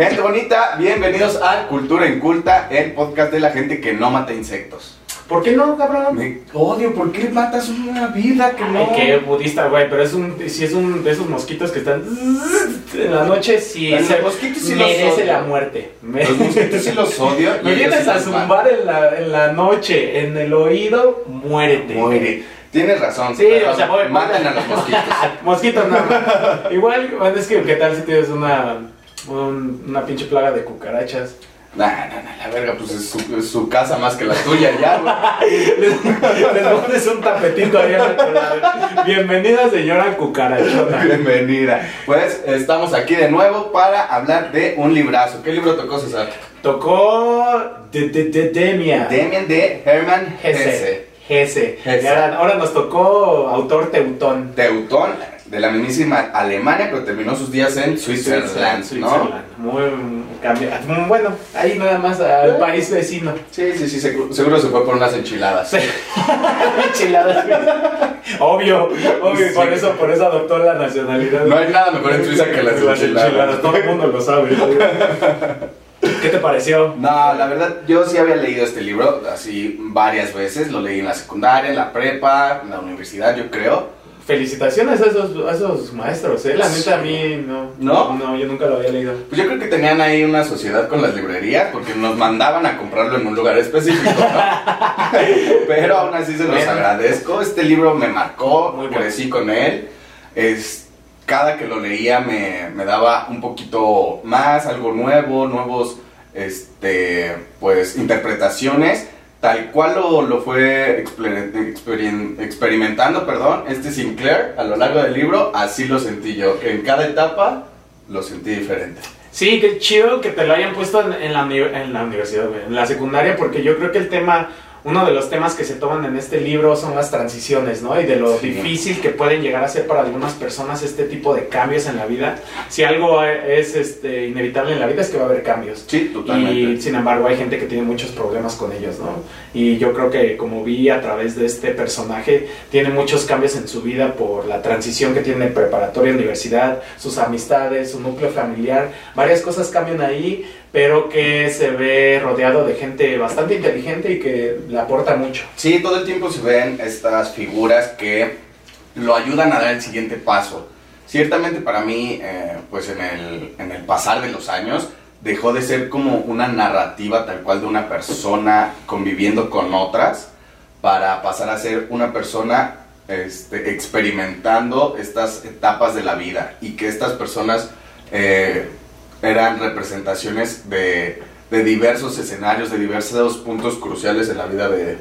Gente bonita, bienvenidos a Cultura Inculta, el podcast de la gente que no mata insectos. ¿Por qué no, cabrón? Me odio, ¿por qué matas una vida que no? Ay, qué budista, güey, pero es un, si es un de esos mosquitos que están en la noche, sí, se los mosquitos sí los merece odio. la muerte. Los mosquitos sí los odio. me vienes sí a zumbar en la, en la noche, en el oído, muérete. Muere. Tienes razón. Sí, pero o sea, voy- Matan a los mosquitos. Mosquitos no. Igual, bueno, es que, ¿qué tal si tienes una, un- una pinche plaga de cucarachas? Nah, nah, nah, la verga, pues es su, es su casa más que la tuya ya, güey. Les, les pones un tapetito ahí. Bienvenida, señora cucarachona. Bienvenida. Pues estamos aquí de nuevo para hablar de un librazo. ¿Qué libro tocó César? Tocó de, de, de Demia. Demian de Hermann Hesse. Hesse. Hesse. Ahora, ahora nos tocó autor teutón. Teutón, de la mismísima Alemania, pero terminó sus días en Switzerland, ¿no? Muy bueno, ahí nada más al país vecino. Sí, sí, sí, seguro, seguro se fue por unas enchiladas. Enchiladas. obvio, obvio, Sí. por eso, por eso adoptó la nacionalidad. No hay nada mejor en Suiza que las enchiladas. Todo el mundo lo sabe. ¿Qué te pareció? No, la verdad, yo sí había leído este libro así varias veces. Lo leí en la secundaria, en la prepa, en la universidad, yo creo. Felicitaciones a esos, a esos maestros, ¿eh? La neta a mí no. ¿No? No, yo nunca lo había leído. Pues yo creo que tenían ahí una sociedad con las librerías porque nos mandaban a comprarlo en un lugar específico, ¿no? Pero aún así se los agradezco. Este libro me marcó, Muy bueno. crecí con él. Es, cada que lo leía me, me daba un poquito más, algo nuevo, nuevos, este, pues, interpretaciones. Tal cual lo, lo fue exper- experimentando, perdón, este Sinclair a lo largo del libro, así lo sentí yo. En cada etapa lo sentí diferente. Sí, qué chido que te lo hayan puesto en, en la, en la universidad, en la secundaria, porque yo creo que el tema, uno de los temas que se toman en este libro son las transiciones, ¿no? Y de lo Sí. difícil que pueden llegar a ser para algunas personas este tipo de cambios en la vida. Si algo es este, inevitable en la vida es que va a haber cambios. Sí, totalmente. Y sin embargo hay gente que tiene muchos problemas con ellos, ¿no? Y yo creo que como vi a través de este personaje, tiene muchos cambios en su vida por la transición que tiene preparatoria, universidad, sus amistades, su núcleo familiar, varias cosas cambian ahí, pero que se ve rodeado de gente bastante inteligente y que le aporta mucho. Sí, todo el tiempo se ven estas figuras que lo ayudan a dar el siguiente paso. Ciertamente para mí, eh, pues en el, en el pasar de los años, dejó de ser como una narrativa tal cual de una persona conviviendo con otras, para pasar a ser una persona este, experimentando estas etapas de la vida y que estas personas eh, eran representaciones de, de diversos escenarios, de diversos puntos cruciales en la vida de,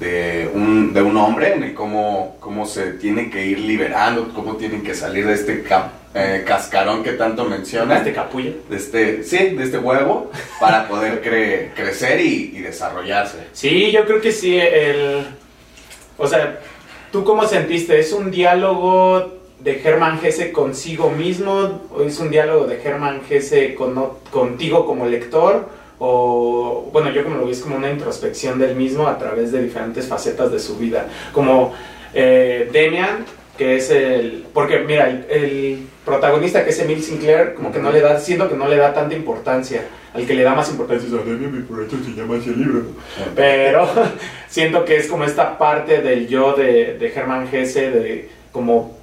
de un, de un hombre, en el cómo, cómo se tiene que ir liberando, cómo tienen que salir de este ca- eh, cascarón que tanto menciona, Este capullo. de este, sí, de este huevo, para poder cre- crecer y, y desarrollarse. Sí, yo creo que sí, el... O sea, ¿tú cómo sentiste? ¿Es un diálogo de Germán Gese consigo mismo? ¿O es un diálogo de Germán Gese con, contigo como lector? O, bueno, yo como lo vi es como una introspección del mismo a través de diferentes facetas de su vida. Como eh, Demian, que es el... Porque mira, el, protagonista que es Emil Sinclair, como que no le da, siento que no le da tanta importancia. Al que le da más importancia es libro. Pero siento que es como esta parte del yo de, de Germán de como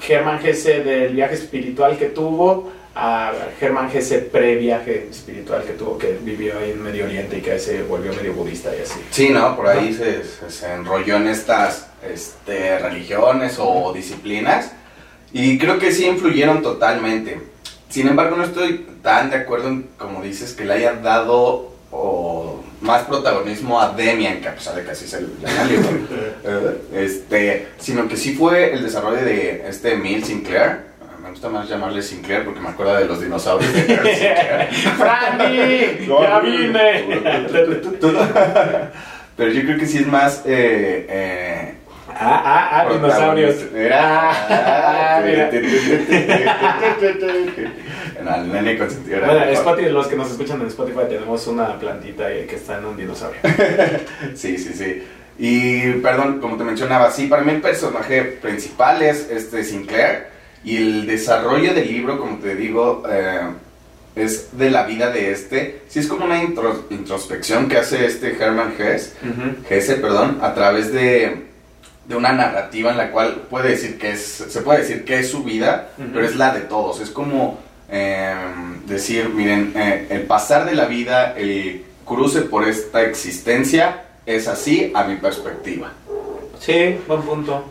Germán Gese del viaje espiritual que tuvo a Germán Gese pre-viaje espiritual que tuvo, que vivió ahí en Medio Oriente y que se volvió medio budista y así. Sí, ¿no? Por ahí se, se- se enrolló en estas este, religiones o disciplinas y creo que sí influyeron totalmente. Sin embargo, no estoy tan de acuerdo en, como dices, que le haya dado o, más protagonismo a Demian, que a pesar de que así llama el libro, eh, este, sino que sí fue el desarrollo de este Emil Sinclair. Me gusta más llamarle Sinclair porque me acuerda de los dinosaurios de. ¡Franny! ¡Ya vine! Pero yo creo que sí es más. Eh, eh, Ah, ah, ah, dinosaurios. Era. Ah, nene consentido Bueno. Spotify, los que nos escuchan en Spotify tenemos una plantita que está en un dinosaurio. Sí, sí, sí. Y perdón, como te mencionaba, sí, para mí el personaje principal es este Sinclair. Y el desarrollo del libro, como te digo, eh, es de la vida de este. Sí, es como una intro- introspección que hace este Hermann Hesse, Hesse, perdón, a través de, de una narrativa en la cual puede decir que es, se puede decir que es su vida, pero es la de todos. Es como eh, decir, miren, eh, el pasar de la vida, el cruce por esta existencia, es así a mi perspectiva. Sí, buen punto.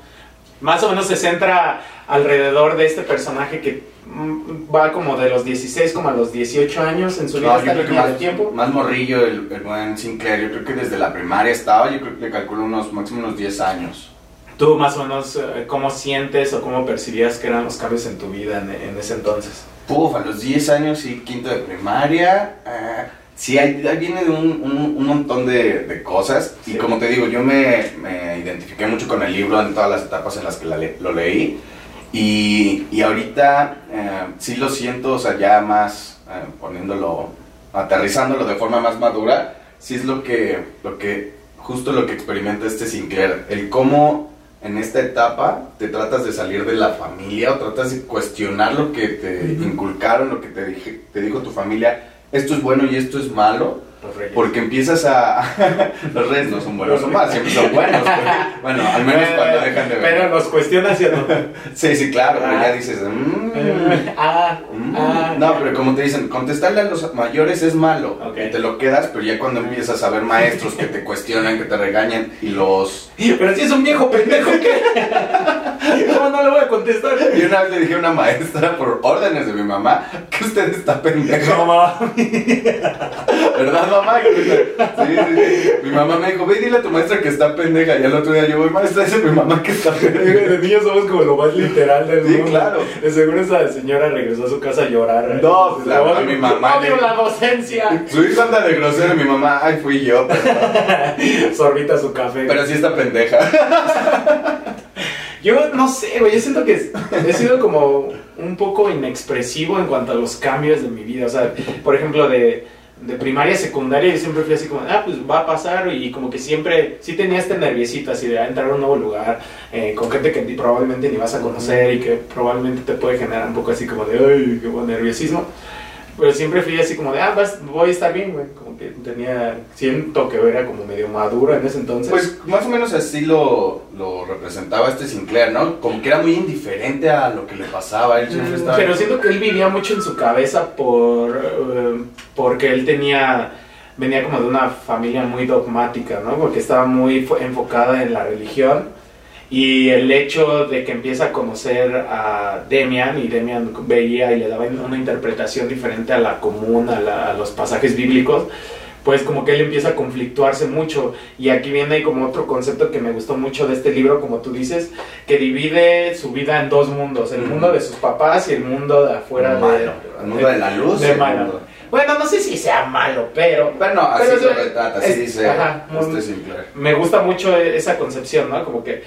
Más o menos se centra alrededor de este personaje que mm, va como de los 16 como a los 18 años en su vida No, yo creo que más, tiempo. más morrillo el, el buen Sinclair, yo creo que desde la primaria estaba, yo creo que le calculo unos máximo unos 10 años. ¿Tú más o menos eh, cómo sientes o cómo percibías que eran los cambios en tu vida en, en ese entonces? Puf, a los 10 años y quinto de primaria. eh, sí, ahí, ahí viene de un, un- un montón de, de cosas. Sí. Y como te digo, yo me, me identifiqué mucho con el libro en todas las etapas en las que la le- lo leí. Y, y ahorita eh, sí lo siento, o sea, ya más eh, poniéndolo, aterrizándolo de forma más madura, sí es lo que, lo que, justo lo que experimenta este Sinclair. El cómo en esta etapa te tratas de salir de la familia o tratas de cuestionar lo que te inculcaron, lo que te, dije, te dijo tu familia, esto es bueno y esto es malo, Los reyes. porque empiezas a... los reyes no son buenos o malos, siempre son buenos. pero- bueno, al menos cuando dejan de ver. Pero los cuestionas y no. Sí, sí, claro, pero Ah. ya dices... mm, ah, mm. ah. no, pero como te dicen, contestarle a los mayores es malo. Ok. Y te lo quedas, pero ya cuando empiezas a ver maestros que te cuestionan, que te regañan y los... Pero si es un viejo pendejo, ¿qué? ¿Cómo no le voy a contestar? Y una vez le dije a una maestra, por órdenes de mi mamá, que usted está pendejo. No, mami. ¿Verdad, mamá? Sí, sí, sí. Mi mamá me dijo, ve dile a tu maestra que está pendeja. Y al otro día yo voy, maestra, dice mi mamá que está pendeja. De niños somos como lo más literal del Sí, mundo. claro. De seguro esa señora regresó a su casa a llorar. No, pues, la- a mi mamá Odio la docencia. Su hijo anda de grosero y mi mamá, ay, fui yo. Pero, Sorbita su café. pero sí está pendeja. Yo no sé, güey. Yo siento que he sido como un poco inexpresivo en cuanto a los cambios de mi vida. O sea, por ejemplo, de, de primaria a secundaria, yo siempre fui así como, ah, pues va a pasar. Y como que siempre, sí tenía este nerviosito así de ah, entrar a un nuevo lugar eh, con gente que probablemente ni vas a conocer y que probablemente te puede generar un poco así como de, ay, qué buen nerviosismo. Pero siempre fui así como de, ah, vas- voy a estar bien, güey. Como que tenía, siento que era como medio maduro en ese entonces. Pues más o menos así lo, lo representaba este Sinclair, ¿no? Como que era muy indiferente a lo que le pasaba. Él siempre Mm, estaba... Pero siento que él vivía mucho en su cabeza por eh, porque él tenía venía como de una familia muy dogmática, ¿no? Porque estaba muy fo- enfocada en la religión y el hecho de que empieza a conocer a Demian y Demian veía y le daba una interpretación diferente a la común, a, la- a los pasajes bíblicos, pues como que él empieza a conflictuarse mucho. Y aquí viene como otro concepto que me gustó mucho de este libro, como tú dices, que divide su vida en dos mundos, el mundo de sus papás y el mundo de afuera de- malo. El mundo de la luz. de malo. mundo- Bueno, no sé si sea malo, pero Bueno, así Pero se retrata, así dice ajá, me gusta mucho esa concepción, ¿no? Como que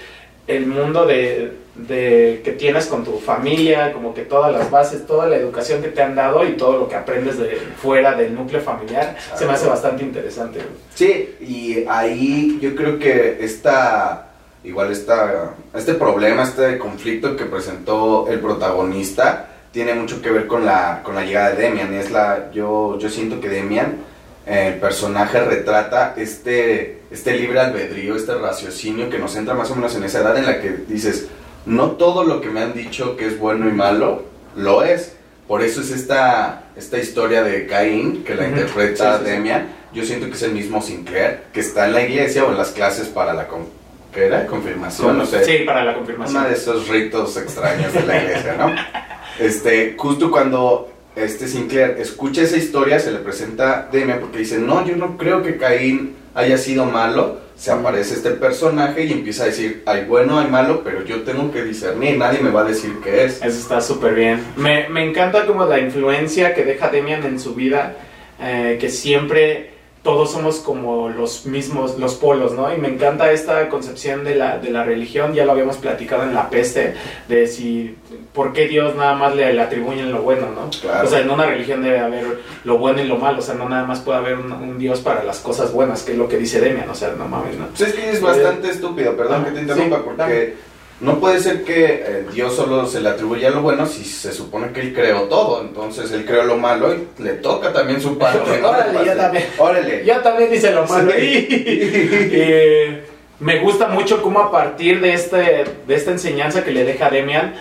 el mundo de, de que tienes con tu familia, como que todas las bases, toda la educación que te han dado y todo lo que aprendes de fuera del núcleo familiar, se me hace bastante interesante. Sí, y ahí yo creo que esta, igual esta, este problema, este conflicto que presentó el protagonista, tiene mucho que ver con la, con la llegada de Demian. Es la, yo, yo siento que Demian, eh, el personaje retrata este, este libre albedrío, este raciocinio que nos entra más o menos en esa edad en la que dices, no todo lo que me han dicho que es bueno y malo, lo es. Por eso es esta, esta historia de Caín, que la interpreta Sí, sí. Yo siento que es el mismo Sinclair, que está en la iglesia o en las clases para la con- ¿qué era? confirmación, no sé. Sí, para la confirmación. Uno de esos ritos extraños de la iglesia, ¿no? Este, justo cuando este Sinclair escucha esa historia, se le presenta a Demian porque dice, no, yo no creo que Caín haya sido malo. Se aparece este personaje y empieza a decir, hay bueno, hay malo, pero yo tengo que discernir, nadie me va a decir qué es. Eso está súper bien. Me, me encanta como la influencia que deja Demian en su vida, eh, que siempre todos somos como los mismos, los polos, ¿no? Y me encanta esta concepción de la, de la religión, ya lo habíamos platicado en La Peste, de si, ¿por qué Dios nada más le, le atribuyen lo bueno, ¿no? Claro. O sea, en una religión debe haber lo bueno y lo malo, o sea, no nada más puede haber un, un Dios para las cosas buenas, que es lo que dice Demian, o sea, no mames, ¿no? Pues es que es bastante estúpido, perdón Ah, que te interrumpa, sí, porque no puede ser que eh, Dios solo se le atribuya lo bueno si se supone que él creó todo. Entonces él creó lo malo y le toca también su parte. ¿no? Órale, yo también. Órale. Yo también hice lo malo. Sí. Eh, me gusta mucho cómo a partir de, este, de esta enseñanza que le deja Demian,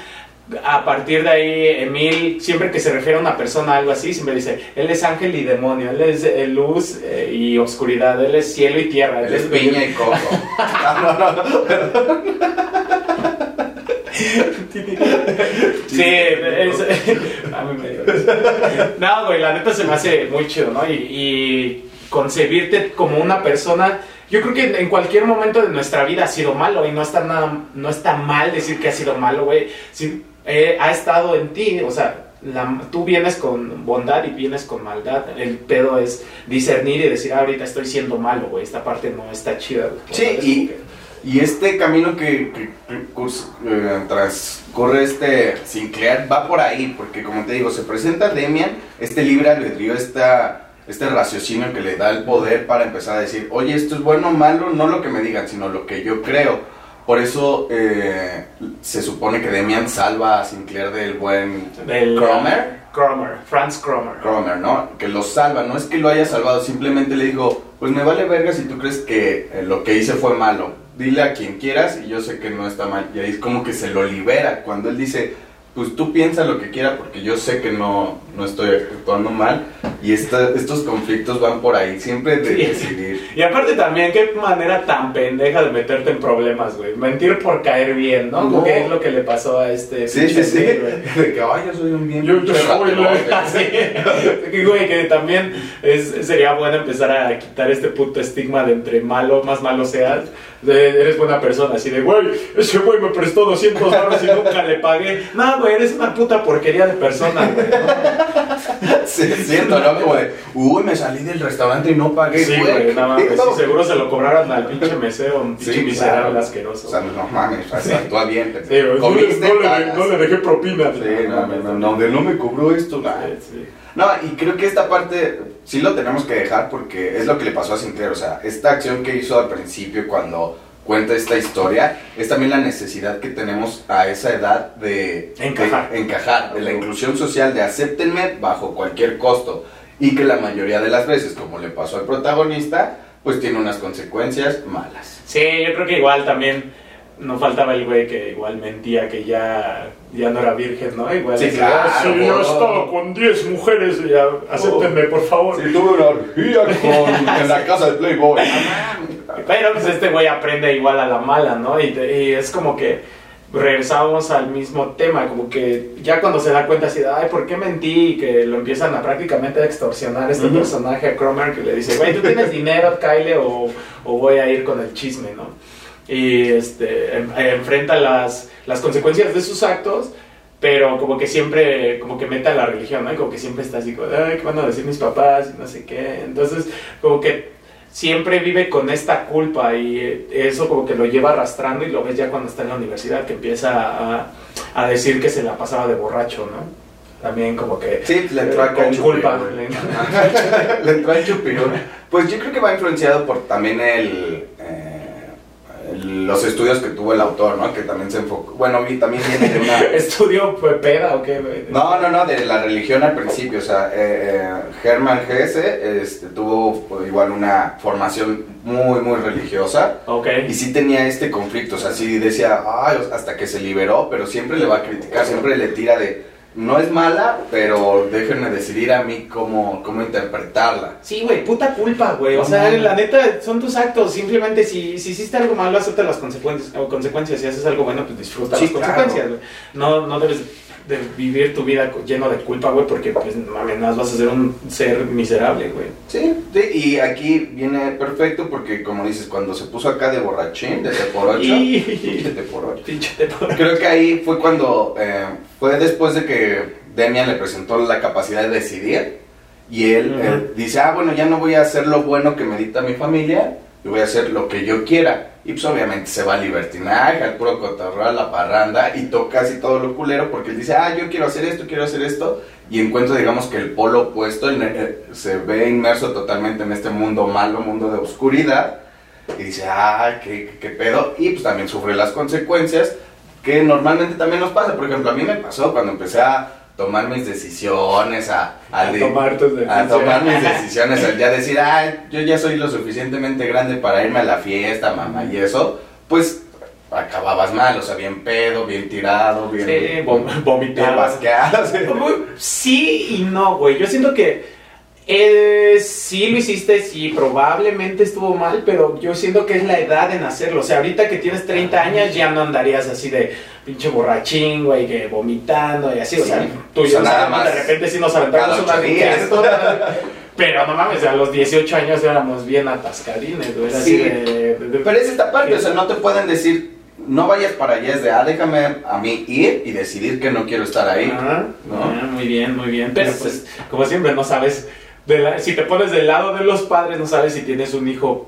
a partir de ahí, Emil, siempre que se refiere a una persona algo así, siempre dice, él es ángel y demonio, él es eh, luz eh, y oscuridad, él es cielo y tierra. Él es piña y coco. No, no, no, perdón. Sí, es, a mí me dio risa. No, güey, la neta se me hace muy chido, ¿no? Y, y concebirte como una persona, yo creo que en cualquier momento de nuestra vida ha sido malo y no está nada, no está mal decir que ha sido malo, güey. Si, eh, ha estado en ti, o sea, la- tú vienes con bondad y vienes con maldad. El pedo es discernir y decir, ah, ahorita estoy siendo malo, güey, esta parte no está chida. Sí, y- Y este camino que, que- eh, transcurre este Sinclair va por ahí, porque como te digo, se presenta Demian, este libre albedrío, esta, este raciocinio que le da el poder para empezar a decir, oye, esto es bueno o malo, no lo que me digan, sino lo que yo creo. Por eso eh, se supone que Demian salva a Sinclair del buen del- Cromer. Cromer, Franz Cromer. Cromer, ¿no? Que lo salva, no es que lo haya salvado, simplemente le dijo, pues me vale verga si tú crees que eh, lo que hice fue malo, dile a quien quieras y yo sé que no está mal. Y ahí es como que se lo libera, cuando él dice, pues tú piensa lo que quieras porque yo sé que no, no estoy actuando mal y esta- estos conflictos van por ahí, siempre de Sí. decidir. Y aparte también, qué manera tan pendeja de meterte en problemas, güey. Mentir por caer bien, ¿no? No. Como que es lo que le pasó a este Sí, sí, sí, güey. de que, ay, yo soy un bien Yo, yo soy ratote". la- así. Que, güey, que también es, sería bueno empezar a quitar este puto estigma de entre malo, más malo seas, de, eres buena persona, así de, güey, ese güey me prestó 200 dólares y nunca le pagué. No, güey, eres una puta porquería de persona, güey. ¿no? Sí, ¿no? Como de, uy, me salí del restaurante y no pagué, Sí, güey, nada más. seguro se lo cobraron al pinche mesero, un pinche Sí, miserable claro. asqueroso. O sea, no mames, sea, actúa bien. Sí, güey, no, le, Comiste, no le- cagas. no le dejé propina. Sí, no, no, no, no, de no me cobró esto. Sí, sí. No, y creo que esta parte sí lo tenemos que dejar porque es lo que le pasó a Sinclair. O sea, esta acción que hizo al principio cuando cuenta esta historia es también la necesidad que tenemos a esa edad de Encajar. de encajar, de la inclusión social, de acéptenme bajo cualquier costo. Y que la mayoría de las veces, como le pasó al protagonista, pues tiene unas consecuencias malas. Sí, yo creo que igual también no faltaba el güey que igual mentía que ya, ya no era virgen, ¿no? Igual Sí, claro, "Ah, sí, yo he oh. estado con 10 mujeres, ya, acéptenme, por favor. tuve una orgía con, en la casa de Playboy. Pero pues este güey aprende igual a la mala, ¿no? Y, y es como que regresamos al mismo tema, como que ya cuando se da cuenta así de, ay, ¿por qué mentí? Y que lo empiezan a prácticamente a extorsionar este personaje, a Cromer, que le dice, güey, ¿tú tienes dinero, Kyle, o, o voy a ir con el chisme, ¿no? Y este, en- enfrenta las, las consecuencias de sus actos, pero como que siempre, como que mete a la religión, ¿no? Y como que siempre está así, como, ay, ¿qué van a decir mis papás? Y no sé qué. Entonces, como que siempre vive con esta culpa y eso como que lo lleva arrastrando y lo ves ya cuando está en la universidad que empieza a, a decir que se la pasaba de borracho, ¿no? También como que Sí, le entró con culpa. le entró el chupirul. Pues yo creo que va influenciado por también el- los estudios que tuvo el autor, ¿no? Que también se enfocó. Bueno, también viene de una. ¿Estudio fue peda o qué? No, no, no, de la religión al principio. O sea, eh, eh, Hermann Hesse este, tuvo pues, igual una formación muy, muy religiosa. Ok. Y sí tenía este conflicto, o sea, sí decía, ay, hasta que se liberó, pero siempre le va a criticar, siempre le tira de, no es mala, pero déjenme decidir a mí cómo, cómo interpretarla. Sí, güey, puta culpa, güey. O sea, la neta, son tus actos. Simplemente si, si hiciste algo malo, acepta las consecuencias. O consecuencias. Si haces algo bueno, pues disfruta Sí, las claro. consecuencias, güey. No, no debes de vivir tu vida lleno de culpa, güey, porque pues mames, más vas a ser un ser miserable, güey. Sí, sí, y aquí viene perfecto porque, como dices, cuando se puso acá de borrachín, de te por ocho, Y- pinche te por ocho. Pinche te por- Creo que ahí fue cuando, eh, fue después de que Demian le presentó la capacidad de decidir y él, dice, ah, bueno, ya no voy a hacer lo bueno que me dicta mi familia, yo voy a hacer lo que yo quiera. Y pues obviamente se va al libertinaje, al puro cotorreo, a la parranda y toca casi todo lo culero porque él dice, ah, yo quiero hacer esto, quiero hacer esto. Y encuentra, digamos, que el polo opuesto eh, se ve inmerso totalmente en este mundo malo, mundo de oscuridad. Y dice, ah, qué, qué pedo. Y pues también sufre las consecuencias que normalmente también nos pasa. Por ejemplo, a mí me pasó cuando empecé a tomar mis decisiones, a, a, tomar, tus decisiones. a tomar mis decisiones, al ya decir, ay, yo ya soy lo suficientemente grande para irme a la fiesta, mamá, y eso, pues acababas mal, o sea, bien pedo, bien tirado, bien sí, vomitado. Sí y no, güey. Yo siento que eh, sí lo hiciste, sí, probablemente estuvo mal, pero yo siento que es la edad en hacerlo. O sea, ahorita que tienes 30 años ya no andarías así de pinche borrachín, güey, que vomitando y así. o sea, tú y yo nada más de repente sí nos aventamos una Pero no mames, a los 18 años éramos bien atascadines, güey. Sí, pero es esta parte, o sea, no te pueden decir no vayas para allá, es de, ah, déjame a mí ir y decidir que no quiero estar ahí. ¿no? muy bien, muy bien. Pero pues, como siempre, no sabes si te pones del lado de los padres, no sabes si tienes un hijo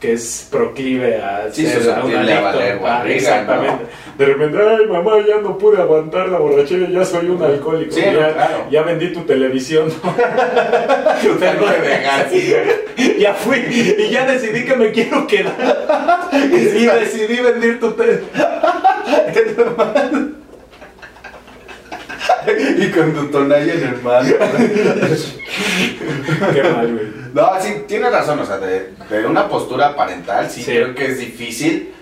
que es proclive a sí, ser a un adicto. Ah, exactamente. De repente, ay mamá, ya no pude aguantar la borrachera, ya soy un alcohólico. Sí, ya, claro. ya vendí tu televisión. ya fui y ya decidí que me quiero quedar. y decidí vender tu televisión. y con tu tonalla en el mar. Qué mal, güey. No, sí, tienes razón, o sea, de, una postura parental, sí, creo que es difícil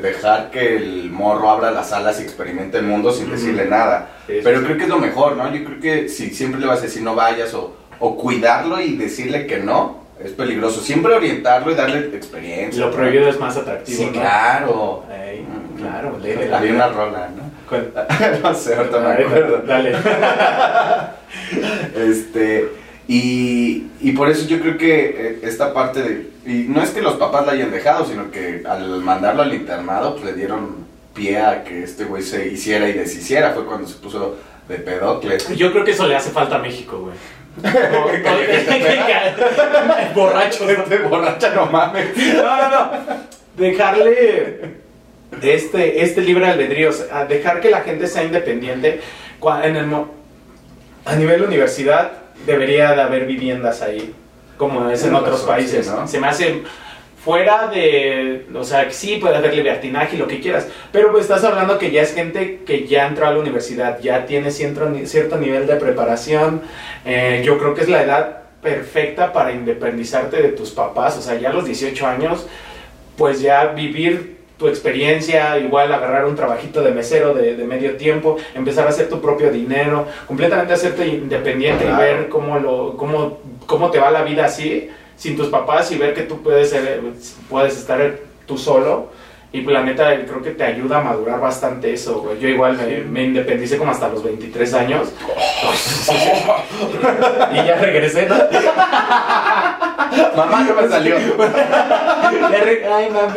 dejar que el morro abra las alas y experimente el mundo sin decirle nada. Pero creo que es lo mejor, ¿no? Yo creo que si siempre le vas a decir no vayas o, o cuidarlo y decirle que no, es peligroso. Siempre orientarlo y darle experiencia. Lo prohibido es más atractivo. Sí, claro. claro, Había una rola, ¿no? no sé, ahorita me acuerdo. Dale. este, y, y, por eso yo creo que eh, esta parte de... Y no es que los papás la hayan dejado, sino que al mandarlo al internado, pues le dieron pie a que este güey se hiciera y deshiciera. Fue cuando se puso de pedocles. Yo creo que eso le hace falta a México, güey. borracho. Borracha, no mames. No, no, no. Dejarle este, este libre albedrío, a dejar que la gente sea independiente. En el, a nivel universidad debería de haber viviendas ahí, como es en otros países. Se me hace fuera de, o sea, sí puede haber libertinaje y lo que quieras, pero pues estás hablando que ya es gente que ya entró a la universidad, ya tiene cierto, cierto nivel de preparación, eh, yo creo que es la edad perfecta para independizarte de tus papás, o sea, ya a los 18 años, pues ya vivir tu experiencia, igual agarrar un trabajito de mesero de, medio tiempo, empezar a hacer tu propio dinero, completamente hacerte independiente y ver cómo, lo, cómo, cómo te va la vida así, sin tus papás y ver que tú puedes, ser, puedes estar tú solo y la neta, creo que te ayuda a madurar bastante eso, güey. Yo igual me, independicé como hasta los 23 años. y ya regresé, ¿no? mamá, no me salió. Ay, mamá.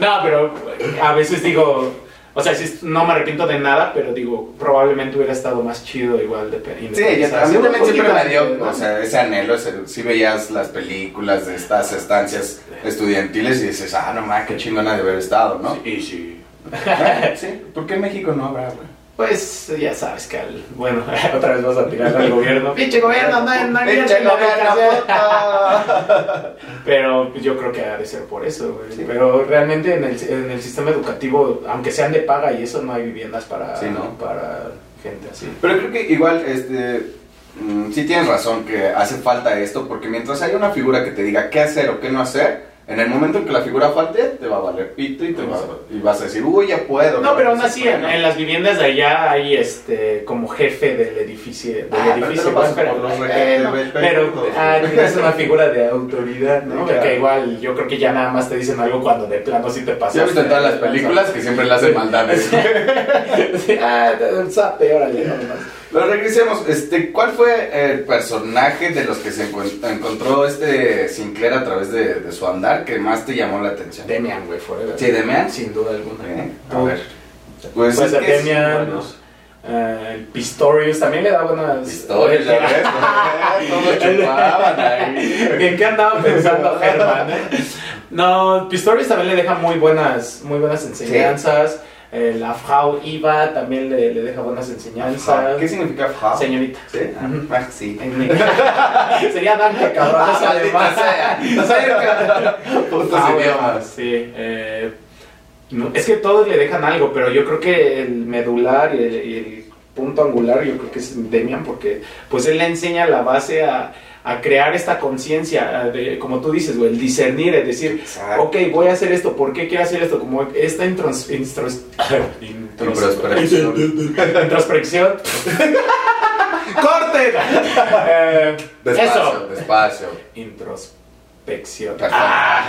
No, pero a veces digo, o sea, no me arrepiento de nada, pero digo, probablemente hubiera estado más chido igual de Sí, yo, a mí también siempre me dio, o sea, ese anhelo, si veías las películas de estas estancias estudiantiles y dices, ah, no mames, qué chingona de haber estado, ¿no? Sí, sí. sí, ¿por qué en México no habrá, güey? Pues ya sabes que al, bueno, otra vez vas a tirar al gobierno. ¡Pinche gobierno! ¡No, no, ¡Pinche gobierno! Pero yo creo que ha de ser por eso, güey. Pero realmente en el, en el sistema educativo, aunque sean de paga y eso, no hay viviendas para, para gente así. Pero creo que igual, este, mm, sí tienes razón que hace falta esto, porque mientras hay una figura que te diga qué hacer o qué no hacer, en el momento en que la figura falte, te va a valer pito y, te y vas a decir, uy, ya puedo. No, pero aún así, en, las viviendas de allá hay este como jefe del edificio. Del ah, edificio pero, pero, ah, es una figura de autoridad, ¿no? Que igual yo creo que ya nada más te dicen algo cuando de plano sí te pasa. Ya visto en todas las películas que siempre le hacen maldades. ah, sape, órale, pero regresemos, este, ¿cuál fue el personaje de los que se encontró este Sinclair a través de, su andar que más te llamó la atención? Demian, güey, forever. Sí, Demian. Sin duda alguna. A ver. Pues, pues es Demian, uh, Pistorius también le da buenas. Pistorius, ves, todos chupaban ahí. ¿En qué andaba pensando Germán? Eh? No, Pistorius también le deja muy buenas, muy buenas enseñanzas. Eh, la Frau Iva también le, le, deja buenas enseñanzas. ¿Qué significa Frau? Señorita. ¿Sí? Ah, sí. Sería Danke, cabrón. Ah, además. No. Sí. Eh, No, es que todos le dejan algo, pero yo creo que el medular y el, y el punto angular, yo creo que es Demian, porque pues él le enseña la base a, a crear esta conciencia, de, como tú dices, güey, el discernir, es decir, Exacto. ok, voy a hacer esto, ¿por qué quiero hacer esto? Como esta intros, intros- intros- Introspección. introspección. ¡Corte! Eh, Despacio, eso. despacio. Introspección. Ah.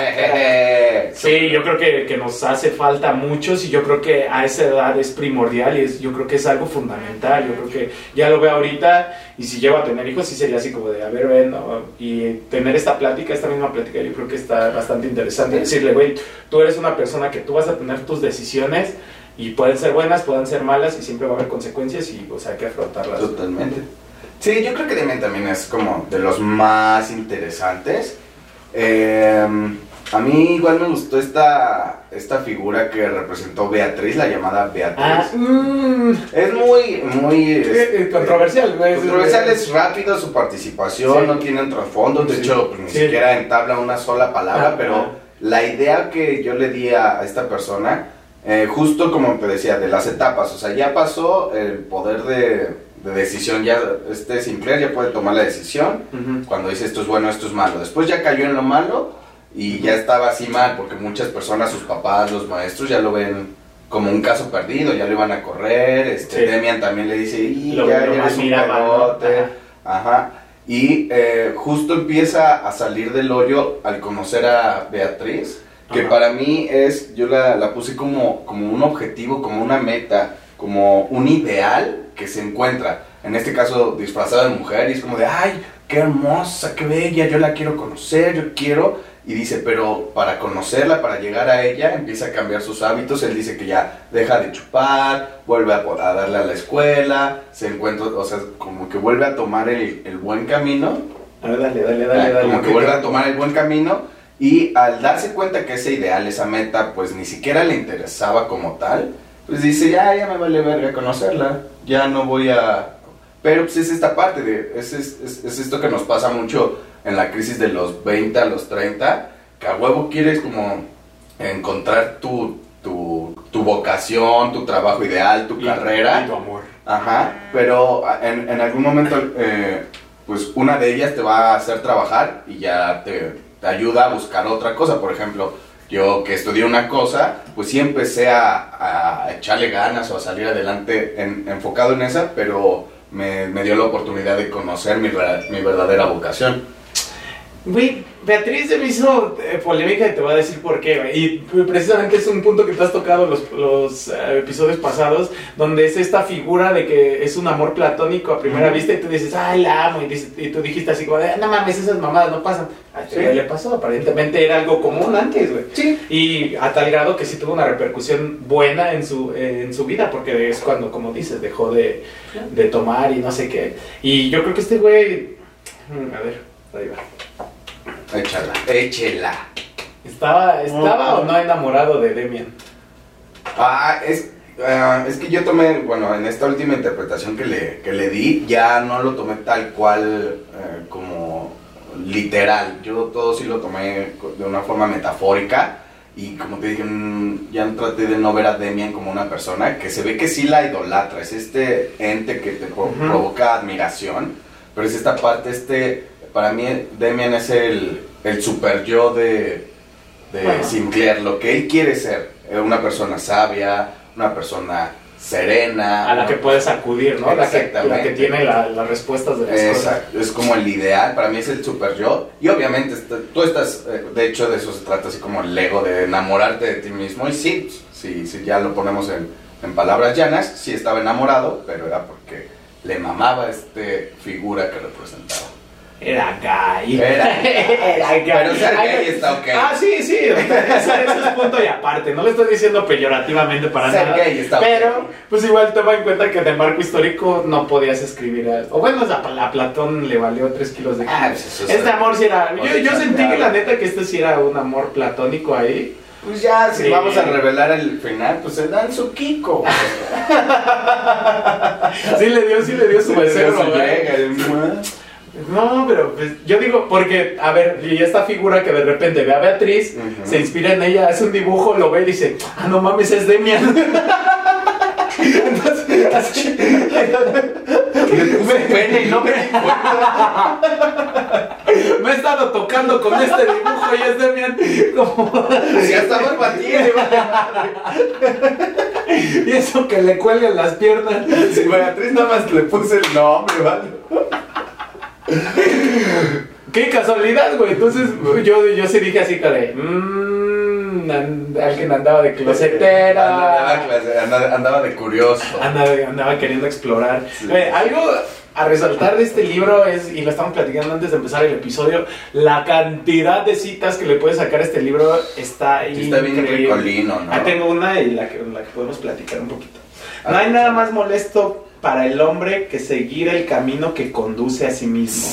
Sí, yo creo que, que nos hace falta a muchos y yo creo que a esa edad es primordial y es, yo creo que es algo fundamental. Yo creo que ya lo veo ahorita y si llego a tener hijos sí sería así como de, a ver, ven, ¿no? y tener esta plática, esta misma plática, yo creo que está bastante interesante. Decirle, güey, tú eres una persona que tú vas a tener tus decisiones y pueden ser buenas, pueden ser malas y siempre va a haber consecuencias y, o sea, hay que afrontarlas. Totalmente. Sí, yo creo que Demian también es como de los más interesantes. Eh, a mí igual me gustó esta, esta figura que representó Beatriz, la llamada Beatriz. Ah, mm, Es muy, muy... eh, este, controversial, güey. Controversial es rápido su participación, Sí. no tiene un trasfondo, de Sí. hecho pues, ni Sí. siquiera entabla una sola palabra, Ah, pero ah. la idea que yo le di a, a esta persona, eh, justo como te decía, de las etapas, o sea, ya pasó el poder de, de decisión, ya este Sinclair ya puede tomar la decisión, cuando dice esto es bueno, esto es malo, después ya cayó en lo malo y ya estaba así mal, porque muchas personas, sus papás, los maestros ya lo ven como un caso perdido, ya lo iban a correr, este, Sí. Demian también le dice, y Lo- ya lo eres un pedote". Ajá. Ajá. Y eh, justo empieza a salir del hoyo al conocer a Beatriz, que Ajá. para mí es, yo la, la puse como, como un objetivo, como una meta, como un ideal que se encuentra. En este caso disfrazada de mujer y es como de, ay, qué hermosa, qué bella, yo la quiero conocer, yo quiero. Y dice, pero para conocerla, para llegar a ella, empieza a cambiar sus hábitos. Él dice que ya deja de chupar, vuelve a, a darle a la escuela, se encuentra, o sea, como que vuelve a tomar el, el buen camino A ver, dale, dale, dale, Ah, dale. como que vuelve a tomar el buen camino y al darse cuenta que ese ideal, esa meta, pues ni siquiera le interesaba como tal, pues dice, ya, ya me vale verga conocerla, ya no voy a... Pero pues es esta parte, de, es, es, es- es esto que nos pasa mucho en la crisis de los 20 a los 30, que a huevo quieres como encontrar tu, tu, tu vocación, tu trabajo ideal, tu Y- carrera. y tu amor. Ajá, pero en, en algún momento, eh, pues una de ellas te va a hacer trabajar y ya te, te ayuda a buscar otra cosa. Por ejemplo, yo que estudié una cosa, pues sí empecé a, echarle ganas o a salir adelante en- enfocado en esa, pero me, me dio la oportunidad de conocer mi, mi verdadera vocación. Güey, Beatriz se me hizo eh, polémica y te voy a decir por qué, güey. Y precisamente es un punto que tú has tocado los, los eh, episodios pasados, donde es esta figura de que es un amor platónico a primera vista y tú dices, ay, la amo. Y, dices- y tú dijiste así como, de, no mames, esas mamadas no pasan. A este Sí. le pasó, aparentemente era algo común antes, güey. Sí. Y a tal grado que sí tuvo una repercusión buena en su, eh, en su vida, porque es cuando, como dices, dejó de, de tomar y no sé qué. Y yo creo que este güey, mm, a ver, ahí va. Échala, échela. ¿Estaba, estaba o no enamorado de Demian? Ah, es, ah, es que yo tomé, bueno, en esta última interpretación que le, que le di, ya no lo tomé tal cual eh, como literal. Yo todo sí lo tomé de una forma metafórica. Y como te dije, mm, ya traté de no ver a Demian como una persona que se ve que sí la idolatra. Es este ente que te provoca admiración. Pero es esta parte, este, para mí Demian es el, el super yo de. Sinclair, lo que él quiere ser, eh, una persona sabia, una persona serena. A la que puedes acudir, ¿no? La que, la que Exactamente. tiene la- las respuestas de las cosas. Exacto, es como el ideal, para mí es el super yo. Y obviamente está- tú estás, eh, de hecho de eso se trata así como el ego, de enamorarte de ti mismo. Y sí, sí, sí ya lo ponemos en, en palabras llanas, sí estaba enamorado, pero era porque le mamaba este figura que representaba. Era gay. Era gay. Era gay. Pero ser Ay, gay está ok. Ah, sí, sí. Eso, eso es punto y aparte. No lo estoy diciendo peyorativamente para Ser nada. gay está ok. pero, pues igual toma en cuenta que de marco histórico no podías escribir. a- O bueno, a, a Platón le valió 3 kilos de Ah, pues eso es- Este amor sí era. Yo, yo sentí que la neta que este sí era un amor platónico ahí. Pues ya, si Sí. vamos a revelar el final, pues se dan su Kiko. Sí le dio, sí le dio su becerro, No, pero pues, yo digo, porque, a ver, y esta figura que de repente ve a Beatriz, Ujú. se inspira en ella, hace un dibujo, lo ve y dice, ah, no mames, es Demian. Entonces, así, Pene y no me me he estado tocando con este dibujo y es Demian. Como, Si hasta barba tiene, y eso que le cuelgan las piernas. Si Beatriz nada más le puse el nombre, vale. Qué casualidad, güey. Entonces yo, yo sí dije así, cara, mmm, an- alguien andaba de closetera. Andaba, andaba- andaba de curioso. Andaba, andaba queriendo explorar. Sí. Algo a resaltar de este libro es, y lo estamos platicando antes de empezar el episodio, la cantidad de citas que le puede sacar este libro está Sí, está bien increíble. ricolino, ¿no? Ah, tengo una y la que, la que podemos platicar un poquito. No hay nada más molesto para el hombre que seguir el camino que conduce a sí mismo.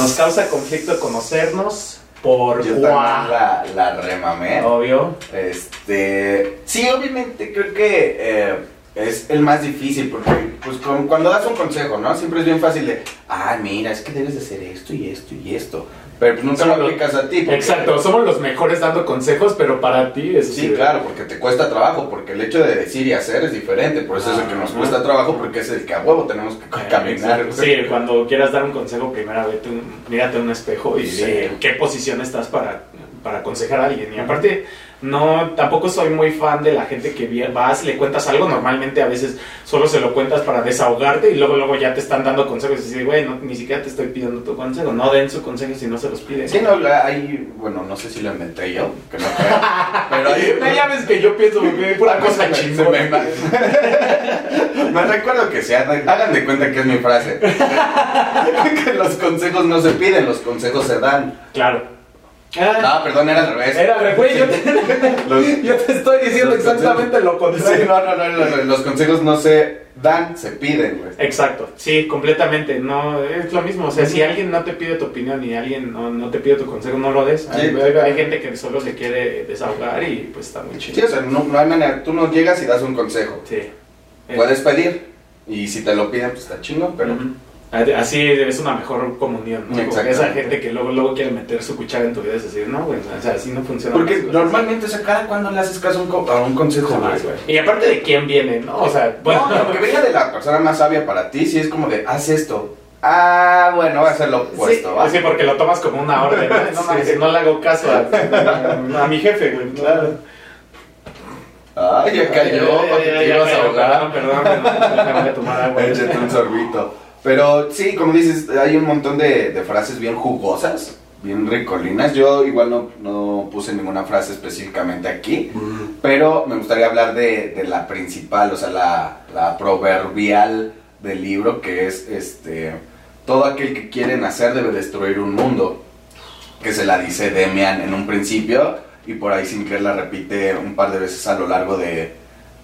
Nos causa conflicto conocernos por Yo también la, la remamé. Obvio. Este, sí, obviamente creo que eh, es el más difícil porque pues con- cuando das un consejo, ¿no? Siempre es bien fácil de, ah, mira, es que debes de hacer esto y esto y esto. Pero pues nunca Somos lo aplicas a ti. porque- Exacto, somos los mejores dando consejos, pero para ti eso Sí, claro, porque te cuesta trabajo, porque el hecho de decir y hacer es diferente, por eso es el que nos cuesta trabajo, porque es el que a huevo tenemos que caminar. Exacto. Sí, cuando quieras dar un consejo, primero vete un- mírate en un espejo y Sí. en qué posición estás para, para aconsejar a alguien. Y aparte, no, tampoco soy muy fan de la gente que vas, le cuentas algo, normalmente a veces solo se lo cuentas para desahogarte y luego luego ya te están dando consejos y dices, güey, no, ni siquiera te estoy pidiendo tu consejo, no den su consejo si no se los piden. Sí, no, hay, bueno, no sé si lo inventé yo, que no creo, pero hay... No, ya ves que yo pienso pura cosa Se me- chingona. Me recuerdo que sea, hagan de cuenta que es mi frase. que los consejos no se piden, los consejos se dan. Claro. Ah, No, perdón, era al revés. Era, güey, yo te, Los- yo te estoy diciendo exactamente lo Sí, contrario. no, no, no, no, no, los consejos no se dan, se piden, güey. Exacto, sí, completamente. No, es lo mismo. O sea, si alguien no te pide tu opinión y alguien no, no te pide tu consejo, no lo des. Hay, Sí. hay- hay gente que solo se quiere desahogar y pues está muy Sí, chido. o sea, no, no hay manera, tú no llegas y das un consejo. Sí. Puedes pedir, y si te lo piden, pues está chingo, pero... Así es una mejor comunión, ¿no? Porque esa gente que luego, luego quiere meter su cuchara en tu vida es decir, no, güey, o sea, así no funciona. Porque normalmente, o sea, cada cuando le haces caso a un, co- a un consejo, Jamás, güey. Y aparte de quién viene, ¿no? O sea, bueno, No, lo que venga de la persona más sabia para ti, sí es como de, haz esto. Ah, bueno, voy a hacer lo opuesto, sí, ¿va? sí, porque lo tomas como una orden. ¿no? No, Sí. no le hago caso a, mi jefe, güey. Claro. Ay, ya cayó, ya, porque ya, te ibas a ahogar. Perdón, perdón, déjame tomar agua. Échate un sorbito. Pero sí, como dices, hay un montón de, de frases bien jugosas, bien ricolinas. Yo igual no, no puse ninguna frase específicamente aquí, pero me gustaría hablar de, de la principal, o sea, la, la proverbial del libro, que es este todo aquel que quiere nacer debe destruir un mundo, que se la dice Demian en un principio y por ahí Sinclair la repite un par de veces a lo largo de,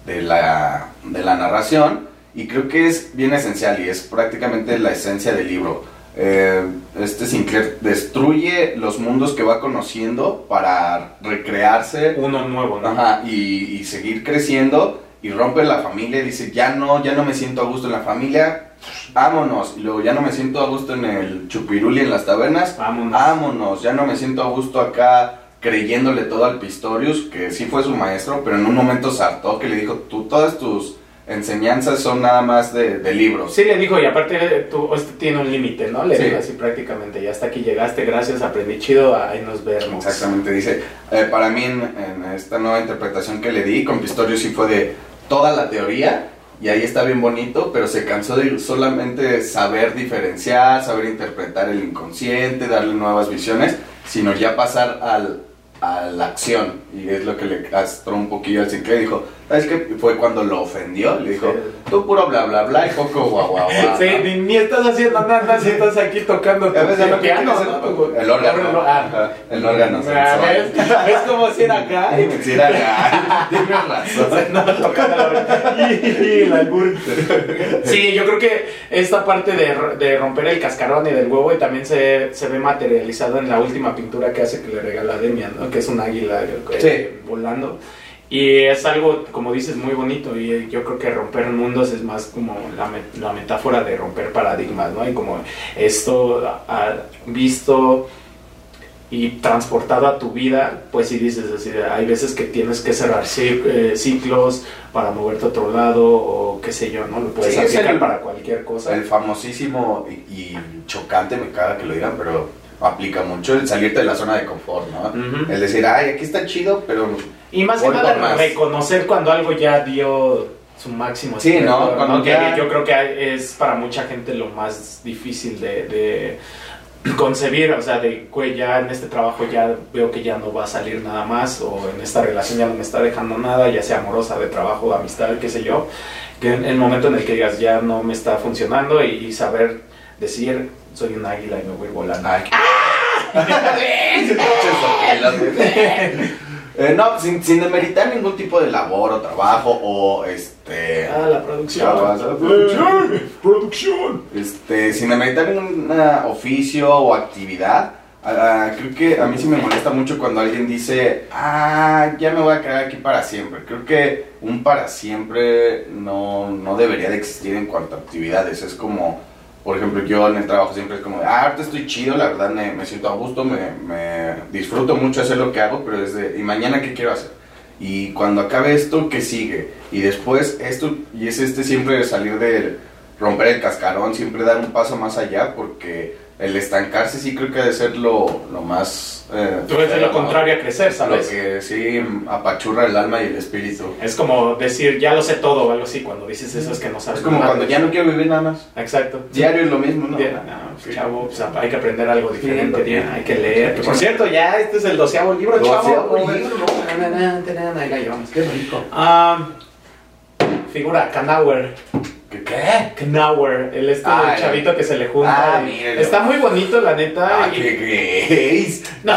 de la, de la narración y creo que es bien esencial y es prácticamente la esencia del libro. Eh, este Sinclair destruye los mundos que va conociendo para recrearse Uno nuevo, ¿no? Ajá, y, y seguir creciendo y rompe la familia y dice, ya no, ya no me siento a gusto en la familia, vámonos. Y luego ya no me siento a gusto en el chupiruli en las tabernas, Vámonos. vámonos. Ya no me siento a gusto acá creyéndole todo al Pistorius, que sí fue su maestro, pero en un momento se hartó que le dijo, tú, todas tus enseñanzas son nada más de, de libros. Sí, le dijo, y aparte tú, esto tiene un límite, ¿no? Le Sí. dijo así prácticamente, ya hasta aquí llegaste, gracias, aprendí chido, ahí nos vemos. Exactamente, dice, eh, para mí en, en esta nueva interpretación que le di, con Pistorius sí fue de toda la teoría, y ahí está bien bonito, pero se cansó de solamente saber diferenciar, saber interpretar el inconsciente, darle nuevas visiones, sino ya pasar al, a la acción, y es lo que le castró un poquillo al Sinclair, dijo, ¿sabes qué? Fue cuando lo ofendió, le dijo, Sí. tú puro bla bla bla y poco guau guau guau. Sí, ¿no? ni, ni estás haciendo nada, si estás aquí tocando tu que piano, ¿no? es- el órgano. Ah. El órgano Ah. ¿Ves? ¿Ves cómo si era acá? Sí, era- ay, Tienes razón. No, tocando la y, el albur. Sí, yo creo que esta parte de, de romper el cascarón y del huevo y también se, se ve materializado en la última pintura que hace que le regala a Demian, ¿no? que es un águila eh, Sí. volando. Y es algo, como dices, muy bonito. Y yo creo que romper mundos es más como la, met- la metáfora de romper paradigmas, ¿no? Y como esto ah, visto y transportado a tu vida, pues si dices así, hay veces que tienes que cerrar eh, ciclos para moverte a otro lado o qué sé yo, ¿no? Lo puedes Sí, aplicar el- para cualquier cosa. El famosísimo y, y chocante, me caga que lo digan, pero aplica mucho el salirte de la zona de confort, ¿no? Ujú. El decir, ay, aquí está chido, pero Y más que nada más. reconocer cuando algo ya dio su máximo Sí, ¿no? Cuando Que ya- yo creo que es para mucha gente lo más difícil de, de concebir, o sea, de, güey, ya en este trabajo ya veo que ya no va a salir nada más, o en esta relación ya no me está dejando nada, ya sea amorosa, de trabajo, amistad, qué sé yo, que en el momento en el que digas ya no me está funcionando y, saber decir, soy un águila y me voy volando. Ay, Eh, no, sin, sin demeritar ningún tipo de labor o trabajo o este. Ah, la producción. Chavas, la producción. Producción. Este, sin demeritar ningún oficio o actividad. creo que a mí sí me molesta mucho cuando alguien dice, ah, ya me voy a quedar aquí para siempre. Creo que un para siempre no, no debería de existir en cuanto a actividades. Es como, por ejemplo, yo en el trabajo siempre es como, ah, ahorita estoy chido, la verdad me, me siento a gusto, me, me disfruto mucho hacer lo que hago, pero desde, ¿y mañana qué quiero hacer? Y cuando acabe esto, ¿qué sigue? Y después esto, y es este siempre salir de romper el cascarón, siempre dar un paso más allá, porque el estancarse sí creo que ha de ser lo, lo más... eh, Tú ves de lo contrario a crecer, Lo ¿sabes? que sí apachurra el alma y el espíritu. Es como decir, ya lo sé todo o algo así. Cuando dices eso es que no sabes Es como nada. cuando ya no quiero vivir nada más. Exacto. Diario es lo mismo, ¿no? Ya, no, pues, chavo, pues, hay que aprender algo diferente, Sí, lo- hay que leer. Por cierto, ya este es el doceavo libro, chavo. llevamos. Qué rico. Ah, figura, Knauer. ¿Qué? ¿Qué? Knauer, el este Ah, chavito que se le junta. Ah, y- está muy bonito, la neta. Ah, y- qué. No.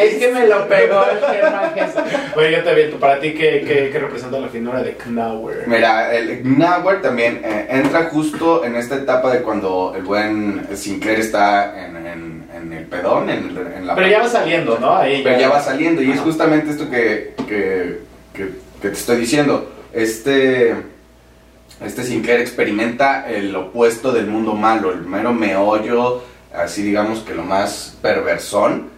Es que me lo pegó el Germán. Oye, yo te aviento, para ti, ¿qué, qué, qué representa la figura de Knauer? Mira, el Gnauer también eh, entra justo en esta etapa de cuando el buen Sinclair está en, en- en el pedón, en, la... Pero ya va saliendo, ¿no? Ahí Pero ya va saliendo y es justamente esto que, que, que- que te estoy diciendo. Este, este Sinclair experimenta el opuesto del mundo malo, el mero meollo, así digamos que lo más perversón,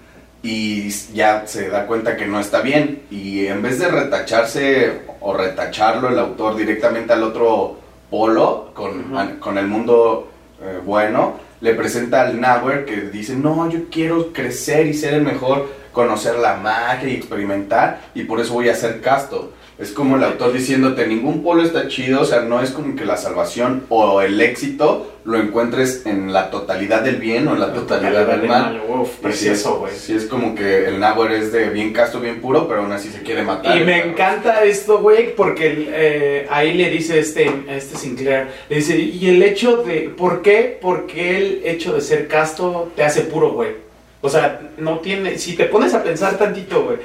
y ya se da cuenta que no está bien. Y en vez de retacharse o retacharlo el autor directamente al otro polo, con, con el mundo eh, bueno, le presenta al Nauer que dice, no, yo quiero crecer y ser el mejor, conocer la magia y experimentar, y por eso voy a ser casto. Es como el autor diciéndote, ningún polo está chido, o sea, no es como que la salvación o el éxito lo encuentres en la totalidad del bien o en la totalidad del mal. Uf, es, precioso, güey. sí es como que el Nauer es de bien casto, bien puro, pero aún así se quiere matar. Y me encanta esto, güey, porque eh, ahí le dice este, este Sinclair, le dice, y el hecho de, ¿por qué? Porque el hecho de ser casto te hace puro, güey. O sea, no tiene, si te pones a pensar tantito, güey,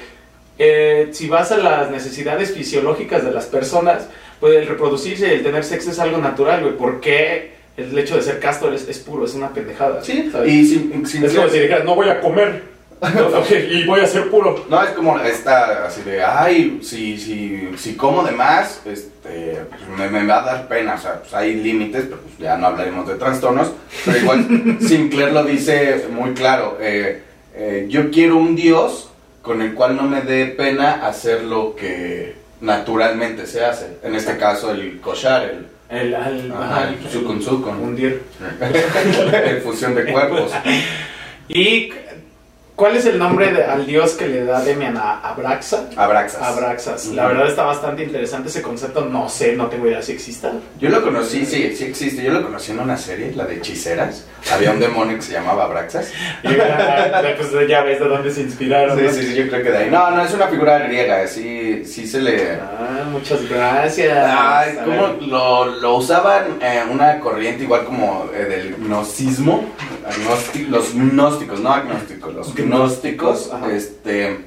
eh, si vas a las necesidades fisiológicas de las personas, pues el reproducirse y el tener sexo es algo natural, güey. ¿Por qué el hecho de ser casto es, es puro? Es una pendejada. Sí, ¿sabes? y sin, sin es como si dijeras, no voy a comer y voy a ser puro. No, es como esta, así de, ay, si, si, si como de más, este, pues me, me va a dar pena, o sea, pues hay límites, pero pues ya no hablaremos de trastornos, pero igual Sinclair lo dice muy claro, eh, eh, yo quiero un Dios con el cual no me dé pena hacer lo que naturalmente se hace, en este caso el koshar, el, El, el, ajá, ajá, el sukun sukun, hundir. el fusión de cuerpos. ¿Y cuál es el nombre de- al dios que le da Demian a Abraxa? Abraxas. Abraxas. La verdad está bastante interesante ese concepto. No sé, no tengo idea si exista. Yo lo conocí, sí, sí existe. Yo lo conocí en una serie, la de hechiceras. Había un demonio que se llamaba Abraxas. Y ya, pues ya ves de dónde se inspiraron. Sí, ¿no? sí, sí, yo creo que de ahí. No, no, es una figura griega, sí, sí se le... Ah, muchas gracias. Ay, ¿cómo lo, lo usaban en una corriente igual como eh, del gnosticismo? Agnosti- los gnósticos, no agnósticos, los gnósticos, Ajá. este,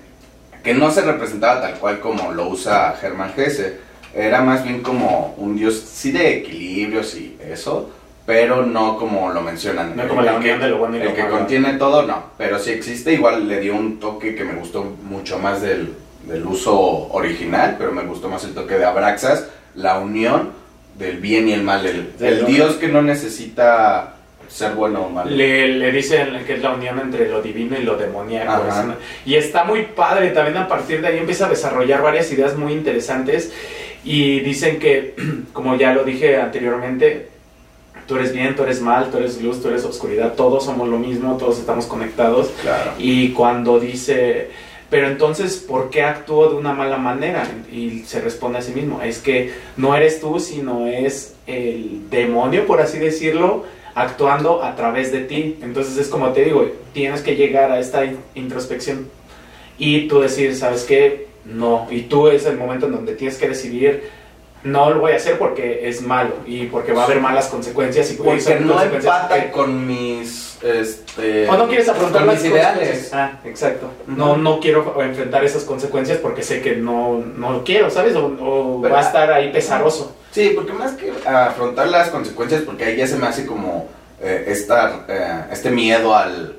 que no se representaba tal cual como lo usa Germán Hesse. Era más bien como un dios, sí, de equilibrios y eso, pero no como lo mencionan. No como la El que- de lo bueno y el lo que malo. contiene todo, no. Pero sí existe, igual le dio un toque que me gustó mucho más del, del uso original, pero me gustó más el toque de Abraxas, la unión del bien y el mal, el, el Dios que no necesita ser bueno o malo. Le, le dicen que es la unión entre lo divino y lo demoníaco. Y está muy padre. También a partir de ahí empieza a desarrollar varias ideas muy interesantes. Y dicen que, como ya lo dije anteriormente, tú eres bien, tú eres mal, tú eres luz, tú eres oscuridad. Todos somos lo mismo, todos estamos conectados. Claro. Y cuando dice, pero entonces, ¿por qué actúo de una mala manera? Y se responde a sí mismo, es que no eres tú, sino es el demonio, por así decirlo, actuando a través de ti. Entonces es como te digo, tienes que llegar a esta in- introspección y tú decir, ¿sabes qué? No. Y tú es el momento en donde tienes que decidir. No lo voy a hacer porque es malo y porque va a haber malas consecuencias y Porque no empata que- con mis... Este, o no quieres afrontar las mis ideales. Ah, exacto. Ujú. No, no quiero enfrentar esas consecuencias porque sé que no, no lo quiero, ¿sabes? O, o va a estar ahí pesaroso. Sí, porque más que afrontar las consecuencias, porque ahí ya se me hace como eh, esta, eh, este miedo al,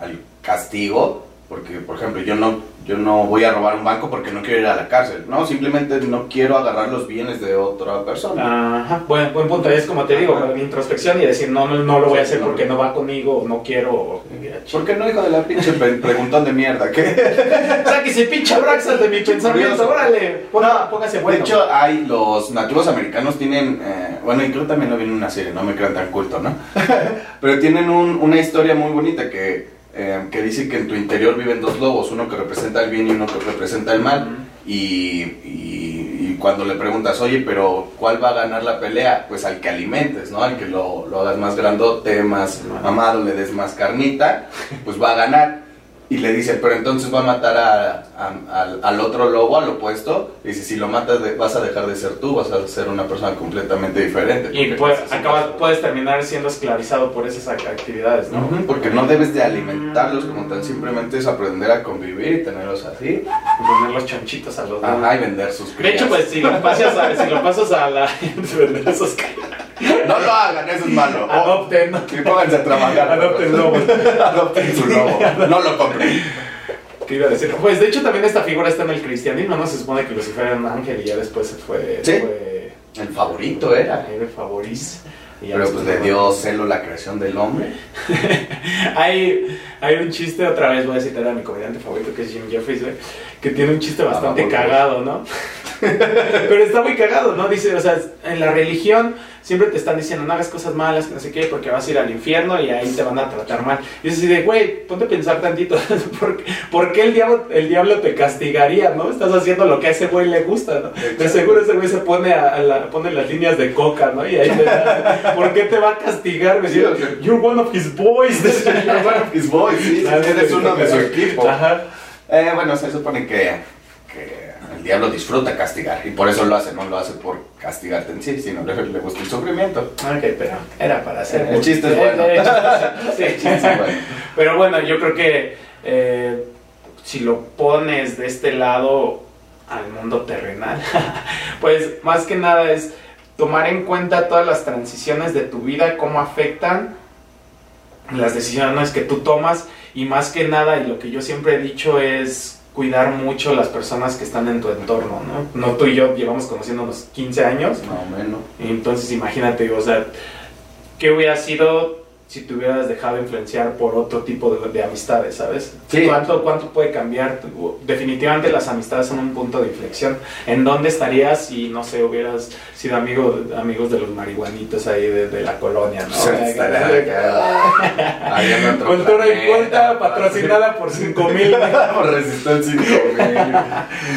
al castigo, porque por ejemplo yo no, yo no voy a robar un banco porque no quiero ir a la cárcel, no, simplemente no quiero agarrar los bienes de otra persona. Ajá, buen, buen punto. Es como te digo, Ajá. introspección y decir, no, no, no lo voy a Sí, hacer no. porque no va conmigo, o no quiero. o- ¿Por qué no, hijo de la pinche pre- preguntón de mierda? ¿Qué? Sáquese pinche Abraxas de mi pensamiento, órale. Ponga- póngase bueno. De hecho, hay los nativos americanos tienen, eh, bueno, y creo también lo vi en una serie, no me crean tan culto, ¿no? Pero tienen un- una historia muy bonita que, eh, que dice que en tu interior viven dos lobos, uno que representa el bien y uno que representa el mal. Y, y- y cuando le preguntas, oye, pero ¿cuál va a ganar la pelea? Pues al que alimentes, ¿no? Al que lo, lo hagas más grandote, más Ajá. mamado, le des más carnita, pues va a ganar. Y le dice, pero entonces va a matar a- a- al, al otro lobo, al opuesto. Y dice, si lo matas, de- vas a dejar de ser tú, vas a ser una persona completamente diferente. Y pues, necesitas- acaba- puedes terminar siendo esclavizado por esas ac- actividades, ¿no? Porque no debes de alimentarlos como tal, simplemente es aprender a convivir y tenerlos así. Y poner los chanchitos a los Ajá, y vender sus De hecho, crías. pues si lo pasas a, si lo pasas a la... vender esos No lo hagan, eso es malo. O- Adopten. Y pónganse a trabajar. Adopten lobos. Adopten su lobo. No lo compren. ¿Qué iba a decir? Pues de hecho también esta figura está en el cristianismo, ¿no? Se supone que Lucifer era un ángel y ya después se fue... Sí. fue El favorito era. era el ya Pero pues le dio celo la creación del hombre. hay, hay un chiste, otra vez voy a citar a mi comediante favorito que es Jim Jeffries, que tiene un chiste bastante Ah, por cagado, ¿no? Pero está muy cagado, ¿no? Dice, o sea, en la religión siempre te están diciendo no hagas cosas malas, no sé qué, porque vas a ir al infierno y ahí te van a tratar mal. Y es así de, güey, ponte a pensar tantito, ¿por, qué- por qué el diablo, el diablo te castigaría, no? Estás haciendo lo que a ese güey le gusta, ¿no? De seguro ese güey se pone a, a la- pone las líneas de coca, ¿no? Y ahí te da, ¿por qué te va a castigar? güey? Sí, sea- You're one of his boys. You're one of his boys, sí, eres uno de su equipo. Ajá. Eh, bueno, se supone que el diablo disfruta castigar y por eso lo hace, no lo hace por castigarte en sí, sino le, le gusta el sufrimiento. Ok, pero era para hacer. El chiste es bueno. Eh, eh, sí, El chiste es bueno. Pero bueno, yo creo que eh, si lo pones de este lado al mundo terrenal, pues más que nada es tomar en cuenta todas las transiciones de tu vida, cómo afectan las decisiones que tú tomas y más que nada, y lo que yo siempre he dicho es cuidar mucho las personas que están en tu entorno, ¿no? No tú y yo llevamos conociéndonos 15 años, Más o menos. entonces imagínate, o sea, ¿qué hubiera sido si te hubieras dejado influenciar por otro tipo de, de amistades, ¿sabes? Sí. ¿Cuánto, ¿Cuánto puede cambiar? Definitivamente las amistades son un punto de inflexión. ¿En dónde estarías si, no sé, hubieras sido amigo, amigos de los marihuanitos ahí de, de la colonia, ¿no? Se estaría acá, ahí en otro Cultura y cuenta patrocinada por 5 mil. por Resistencia 5000.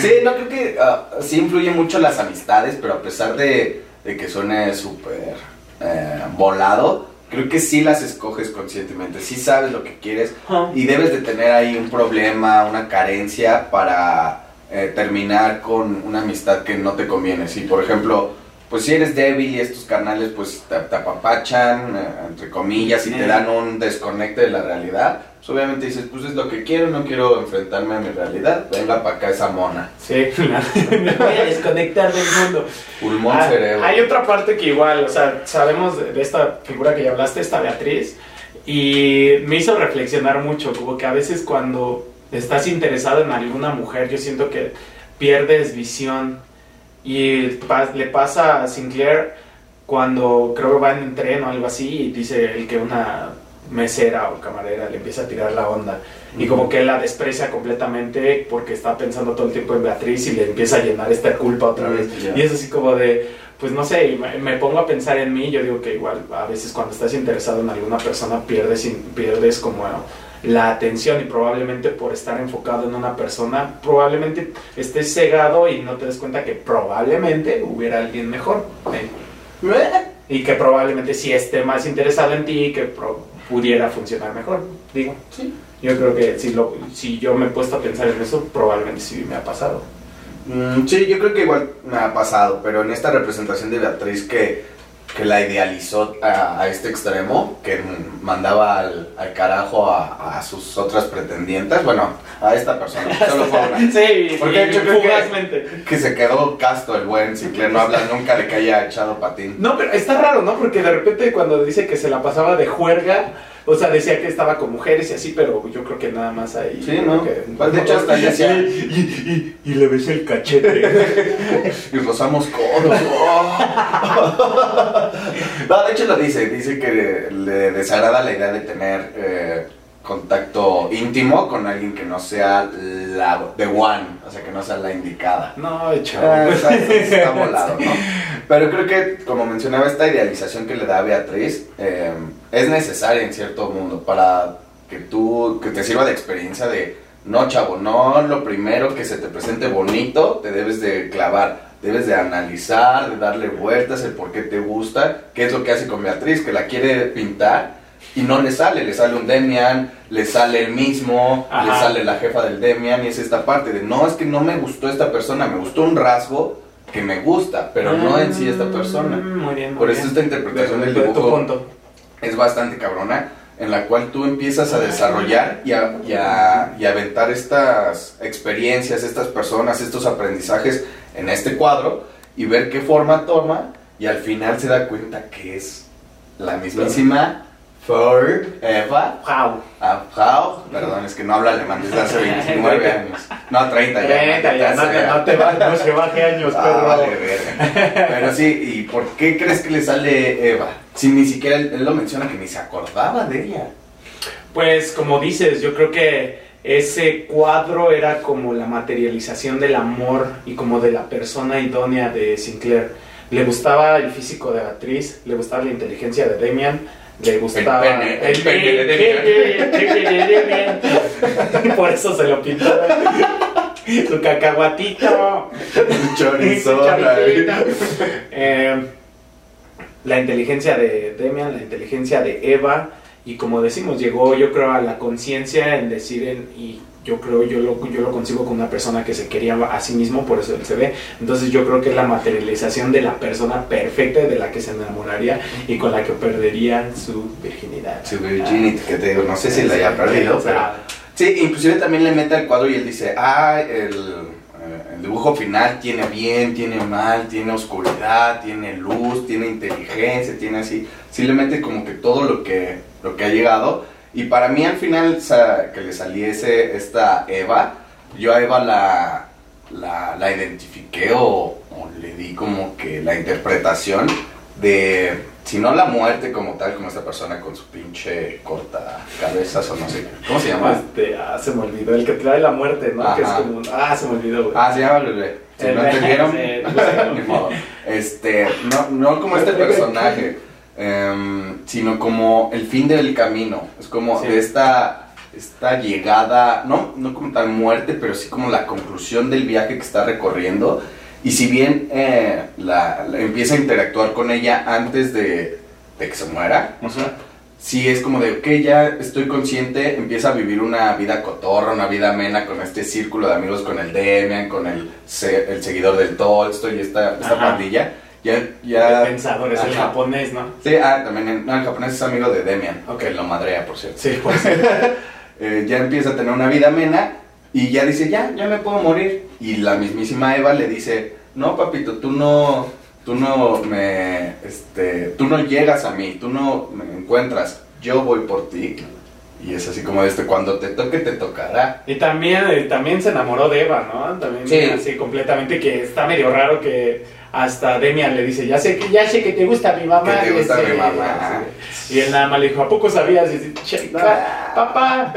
Sí, no creo que ah, sí influye mucho las amistades, pero a pesar de, de que suene súper eh, volado, creo que sí las escoges conscientemente, sí sabes lo que quieres y debes de tener ahí un problema, una carencia para eh, terminar con una amistad que no te conviene. Si, por ejemplo, pues si eres débil y estos carnales pues te, te apapachan, eh, entre comillas, y te dan un desconecte de la realidad, pues obviamente dices, pues es lo que quiero, no quiero enfrentarme a mi realidad, venga para acá esa mona. Sí, me voy a desconectar del mundo. Pulmón, Ah, cerebro. Hay otra parte que igual, o sea, sabemos de, de esta figura que ya hablaste, esta Beatriz, y me hizo reflexionar mucho, como que a veces cuando estás interesado en alguna mujer, yo siento que pierdes visión. Y pa- le pasa a Sinclair cuando creo que va en tren o algo así y dice el que una mesera o camarera le empieza a tirar la onda. Y como que él la desprecia completamente porque está pensando todo el tiempo en Beatriz y le empieza a llenar esta culpa otra vez. Y es así como de, pues no sé, me, pongo a pensar en mí, yo digo que igual a veces cuando estás interesado en alguna persona pierdes, pierdes como la atención y probablemente por estar enfocado en una persona, probablemente estés cegado y no te des cuenta que probablemente hubiera alguien mejor. ¿eh? Y que probablemente sí esté más interesado en ti y que pro- pudiera funcionar mejor, digo. Sí. Yo creo que si, lo, si yo me he puesto a pensar en eso, probablemente sí me ha pasado. Mm, sí, yo creo que igual me ha pasado, pero en esta representación de Beatriz que, que la idealizó a, a este extremo, que mandaba al, al carajo a, a sus otras pretendientes, bueno, a esta persona, solo fue una. Sí, Porque y yo creo que-. Que se quedó casto el buen Sinclair, no habla nunca de que haya echado patín. No, pero está raro, ¿no? Porque de repente cuando dice que se la pasaba de juerga, o sea, decía que estaba con mujeres y así, pero yo creo que nada más ahí. Sí, ¿no? que- de hecho, hasta decía- y, y- y le besé el cachete. Y rozamos codos. no, de hecho lo dice, dice que le desagrada la idea de tener eh, contacto íntimo con alguien que no sea la the one, o sea, que no sea la indicada. no, Ah, chavo. está, está volado, ¿no? Pero creo que, como mencionaba, esta idealización que le da a Beatriz eh, es necesaria en cierto mundo para que tú, que te sirva de experiencia de, no, chavo, no lo primero que se te presente bonito, te debes de clavar, debes de analizar, de darle vueltas, el por qué te gusta, qué es lo que hace con Beatriz, que la quiere pintar y no le sale, le sale un Demian, le sale el mismo, le sale la jefa del Demian y es esta parte de, no, es que no me gustó esta persona, me gustó un rasgo que me gusta, pero no en sí esta persona. Mm, Muy bien. muy Por eso bien. esta interpretación De- del tu dibujo punto. Es bastante cabrona, en la cual tú empiezas a desarrollar y a, y a- y a aventar estas experiencias, estas personas, estos aprendizajes en este cuadro y ver qué forma toma y al final se da cuenta que es la mismísima For Eva Wow. Ah, Frau, perdón, es que no habla alemán desde hace 29 años. No, 30 ya. Treinta, ya, no, te- no te va, no se baje años, Ah, perro. vale, verga. Pero sí, ¿y por qué crees que le sale Eva? Si ni siquiera él, él lo menciona que ni se acordaba de ella. Pues como dices, yo creo que ese cuadro era como la materialización del amor y como de la persona idónea de Sinclair. Le gustaba el físico de Beatriz, le gustaba la inteligencia de Demian, le gustaba pene, el pene de de Demian. Por eso se lo pintó. Su cacahuatito. Un chorizo. Su choricito. Eh, la inteligencia de Demian, la inteligencia de Eva, y como decimos, llegó yo creo a la conciencia en decir, en- y yo creo, yo lo, yo lo consigo con una persona que se quería a sí mismo, por eso él se ve, entonces yo creo que es la materialización de la persona perfecta de la que se enamoraría y con la que perdería su virginidad. Su virginity, que te digo, no sé si la haya perdido, pero... Sí, inclusive también le mete al cuadro y él dice, ah, el, eh, el dibujo final tiene bien, tiene mal, tiene oscuridad, tiene luz, tiene inteligencia, tiene así. Sí le mete como que todo lo que, lo que ha llegado. Y para mí al final que le saliese esta Eva, yo a Eva la, la, la identifiqué o, o le di como que la interpretación de, si no la muerte como tal, como esta persona con su pinche corta cabezas o no sé, ¿cómo se llama? Este, ah, se me olvidó, el que trae la muerte, ¿no? Que es como, ah, se me olvidó, güey. Ah, se llama bebé. Si El no bebé, entendieron, sí. Este, no, no como este personaje, em, sino como el fin del camino. Es como Sí. de esta, esta llegada, no, no como tal muerte, pero sí como la conclusión del viaje que está recorriendo. Y si bien eh, la, la- empieza a interactuar con ella antes de, de que se muera, o sea, sí es como de, ok, ya estoy consciente, empieza a vivir una vida cotorra, una vida amena con este círculo de amigos, con el Demian, con el, se- el seguidor del Tolstoy y esta, esta pandilla. Ya, El ya... pensador es el japonés, ¿no? Sí, ah, también, en- no, el japonés es amigo de Demian, Ok. que lo madrea, por cierto. Sí, pues. Eh, ya empieza a tener una vida amena y ya dice, ya, ya me puedo morir. Y la mismísima Eva le dice, no, papito, tú no, tú no me, este, tú no llegas a mí, tú no me encuentras, yo voy por ti. Y es así como de este, cuando te toque, te tocará. Y también, eh, también se enamoró de Eva, ¿no? También Sí. así completamente, que está medio raro que hasta Demian le dice, ya sé que, ya sé que te gusta mi mamá. Que te gusta dice, mi mamá. Y él nada más le dijo, ¿a poco sabías? Y dice, "Che, pa- papá.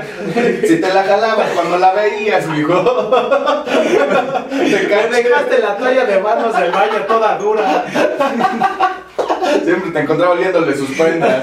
Si te la jalabas cuando la veías, mijo. Te dejaste la toalla de manos del baño toda dura. Siempre te encontraba oliéndole sus prendas.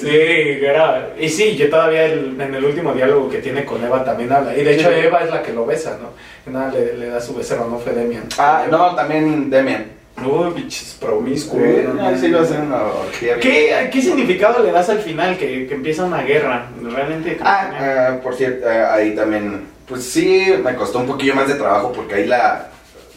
Sí, era- y sí, yo todavía el- en el último diálogo que tiene con Eva también habla. Y de hecho. Eva es la que lo besa, ¿no? Que nada, le, le da su becerro, no fue Demian. Ah, no, también Demian. Uy, bichos promiscuos. Sí, sí a ser una orgía. ¿Qué, ¿Qué significado le das al final? Que, que empieza una guerra. Realmente. Ah, ah, por cierto, ah, ahí también, pues sí, me costó un poquillo más de trabajo porque ahí la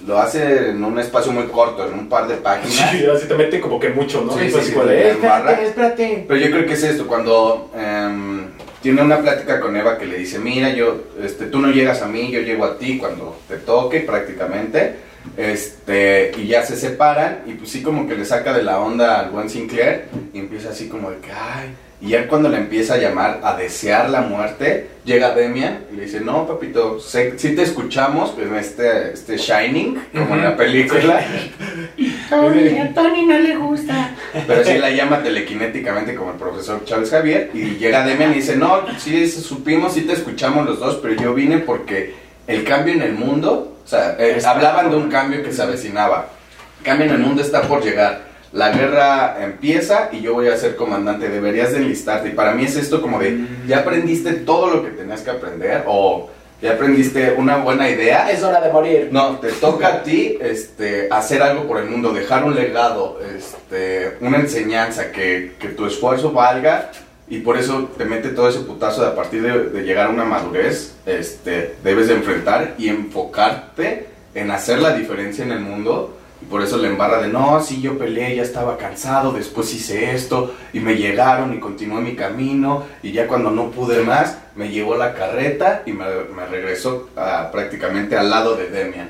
lo hace en un espacio muy corto, en un par de páginas. Sí, así te como que mucho, ¿no? Sí, sí, sí, de, "Eh, espérate, embarra". espérate. Pero yo creo que es esto, cuando em, tiene una plática con Eva que le dice, mira, yo, este, tú no llegas a mí, yo llego a ti cuando te toque prácticamente, este, y ya se separan, y pues sí como que le saca de la onda al buen Sinclair, y empieza así como de que, ay, y ya cuando le empieza a llamar a desear la muerte, llega Demian y le dice, no, papito, sé, sí te escuchamos en este, este Shining, como en la película, Tony, a Tony no le gusta. Pero sí la llama telequinéticamente como el profesor Charles Javier y llega Demian y dice, no, sí supimos, sí te escuchamos los dos, pero yo vine porque el cambio en el mundo, o sea, eh, hablaban de un cambio que se avecinaba. El cambio en el mundo está por llegar. La guerra empieza y yo voy a ser comandante, deberías de enlistarte. Y para mí es esto como de, ya aprendiste todo lo que tenías que aprender o ya aprendiste una buena idea. Es hora de morir. No, te toca a ti este, hacer algo por el mundo, dejar un legado, este, una enseñanza, que, que tu esfuerzo valga y por eso te mete todo ese putazo de a partir de, de llegar a una madurez, este, debes de enfrentar y enfocarte en hacer la diferencia en el mundo. Y por eso le embarra de, no, sí, yo peleé, ya estaba cansado, después hice esto y me llegaron y continué mi camino y ya cuando no pude más, me llevó la carreta y me, regresó a- prácticamente al lado de Demian.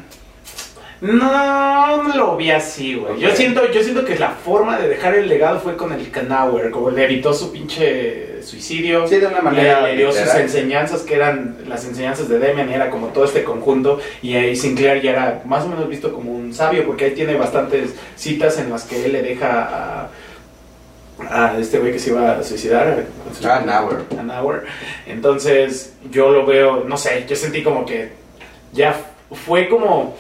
No, no lo vi así, güey. Yo siento, yo siento que la forma de dejar el legado fue con el Canauer, como le evitó su pinche suicidio. Sí, de una manera le, le dio sus enseñanzas que eran las enseñanzas de Demian y era como todo este conjunto y ahí Sinclair ya era más o menos visto como un sabio porque ahí tiene bastantes citas en las que él le deja a, a este güey que se iba a suicidar Ah, Nauer. an hour. Entonces, yo lo veo, no sé, yo sentí como que ya fue como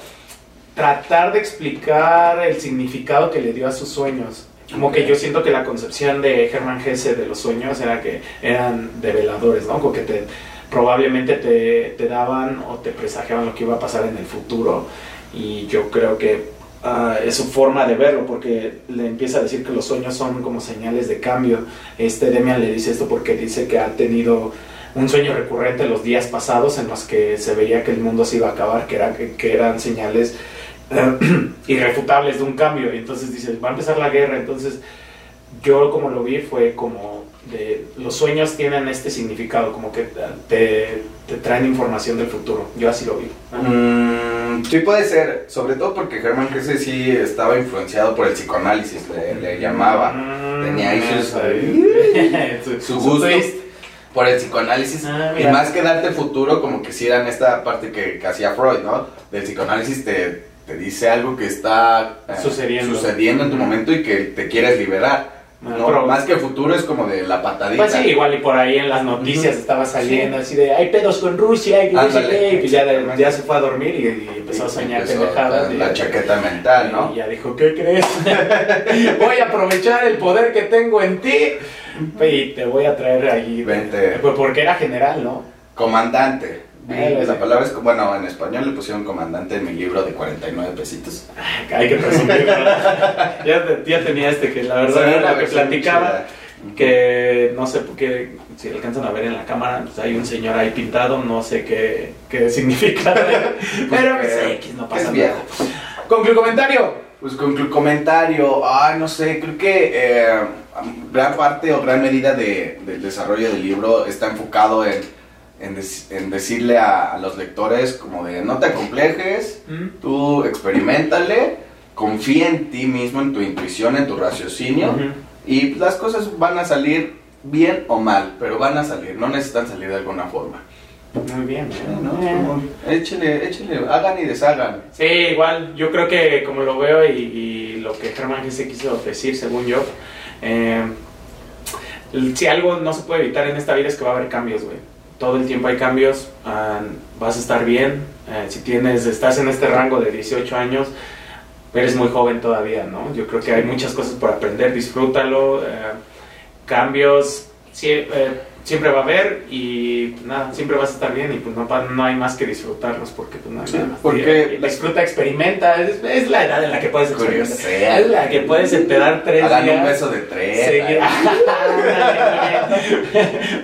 tratar de explicar el significado que le dio a sus sueños. Como que yo siento que la concepción de Hermann Hesse de los sueños era que eran develadores, ¿no? Como que te, probablemente te, te daban o te presagiaban lo que iba a pasar en el futuro. Y yo creo que ah, es su forma de verlo, porque le empieza a decir que los sueños son como señales de cambio. Este Demian le dice esto porque dice que ha tenido un sueño recurrente los días pasados en los que se veía que el mundo se iba a acabar, que, era, que eran señales irrefutables de un cambio. Y entonces dice, va a empezar la guerra. Entonces yo como lo vi fue como de los sueños tienen este significado, como que te, te traen información del futuro. Yo así lo vi. Mm, sí puede ser, sobre todo porque Hermann Hesse sí estaba influenciado por el psicoanálisis, le, le llamaba. Mm, Tenía ahí sus- su, su gusto por el psicoanálisis. Ah, y más que darte futuro, como que si eran esta parte que, que hacía Freud, ¿no? Del psicoanálisis te, te dice algo que está eh, Sucediendo. sucediendo en tu momento y que te quieres liberar. Ah, ¿no? pero- más que futuro es como de la patadita. Pues sí, igual y por ahí en las noticias Ujú. estaba saliendo así de hay pedos con Rusia y Ándale. qué", y pues ya, ya se fue a dormir y, y empezó a soñar pendejadas. la, la chaqueta mental, ¿no? Y ya dijo, ¿qué crees? voy a aprovechar el poder que tengo en ti y te voy a traer ahí. Vente. Pues porque era general, ¿no? Comandante. Ah, la palabra es, bueno, en español le pusieron comandante en mi libro de 49 pesitos. Hay que presumirlo. ya, te- ya tenía este que la verdad Sí, era lo que platicaba. chida. Que no sé por qué, si alcanzan a ver en la cámara, pues hay un señor ahí pintado, no sé qué, qué significa. pero pues, X, no pasa nada. Conclu comentario. Pues con el comentario, ay, no sé, creo que eh, gran parte o gran medida de- del desarrollo del libro está enfocado en, en, en decirle a, a los lectores como de no te acomplejes, ¿Mm? tú experimentale, confía en ti mismo, en tu intuición, en tu raciocinio Ujú. y las cosas van a salir bien o mal, pero van a salir, no necesitan salir de alguna forma. Muy bien. ¿no? Eh. Como, échele, échele, hagan y deshagan. Sí, igual, yo creo que como lo veo y, y lo que Germán se quiso decir, según yo, eh, si algo no se puede evitar en esta vida es que va a haber cambios, güey. Todo el tiempo hay cambios, ah, vas a estar bien, eh, si tienes, estás en este rango de 18 años, eres muy joven todavía, ¿no? Yo creo que hay muchas cosas por aprender, disfrútalo, eh, cambios, eh, siempre va a haber y nada, siempre vas a estar bien y pues no, no hay más que disfrutarlos porque pues no hay nada más. porque- y disfruta, experimenta, es, es la edad en la que puedes experimentar. Es la que puedes esperar tres Hagan días. un beso de tres. Seguir-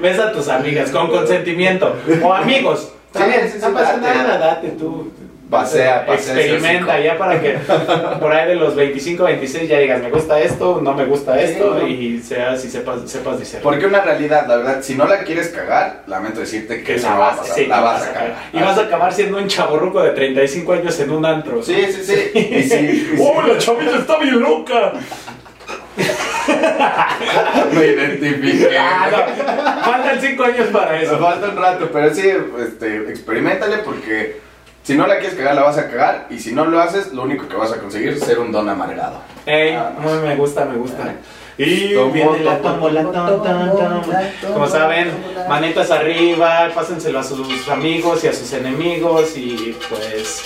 Besa a tus amigas con consentimiento. O amigos. Sí, También, sí, sí, no pasa nada, date tú. Pasea, pasea Experimenta ya para que por ahí de los 25, 26 ya digas, me gusta esto, no me gusta Sí, esto ¿no? y seas y sepas, sepas discernir. Porque una realidad, la verdad, si no la quieres cagar, lamento decirte que eso la no va a vas, pasar. sí, la la vas a cagar. Y vas a acabar siendo un chaborruco de 35 años en un antro. Sí, sí, sí. Y sí, y. ¡Oh, la chavita está bien loca! Me identifiqué. Ah, no. Faltan 5 años para Me eso. falta un rato, pero sí, este, experimentale porque si no la quieres cagar, la vas a cagar. Y si no lo haces, lo único que vas a conseguir es ser un don amargado. Ey, muy me gusta, me gusta. Y Tomo, viene la Como saben, manitas arriba, pásenselo a sus amigos y a sus enemigos y pues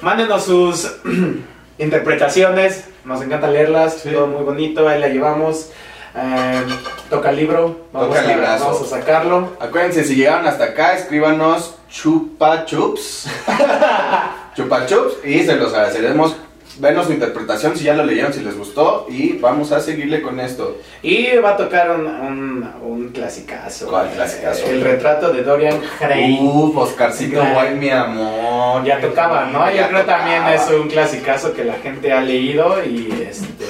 mándenos sus interpretaciones. Nos encanta leerlas, Sí. todo muy bonito, ahí la llevamos. Eh, toca el libro, vamos, Toca el a, vamos a sacarlo. Acuérdense, si llegaron hasta acá, escríbanos chupa chups. chupa chups y se los agradeceremos. Venos su interpretación si ya lo leyeron, si les gustó. Y vamos a seguirle con esto. Y va a tocar un, un, un clasicazo. ¿Cuál clasicazo? El retrato de Dorian Gray. Uf, Oscarcito. Guay, mi amor. Ya tocaba, ¿no? Yo Ya creo también tocaba. es un clasicazo que la gente ha leído y este,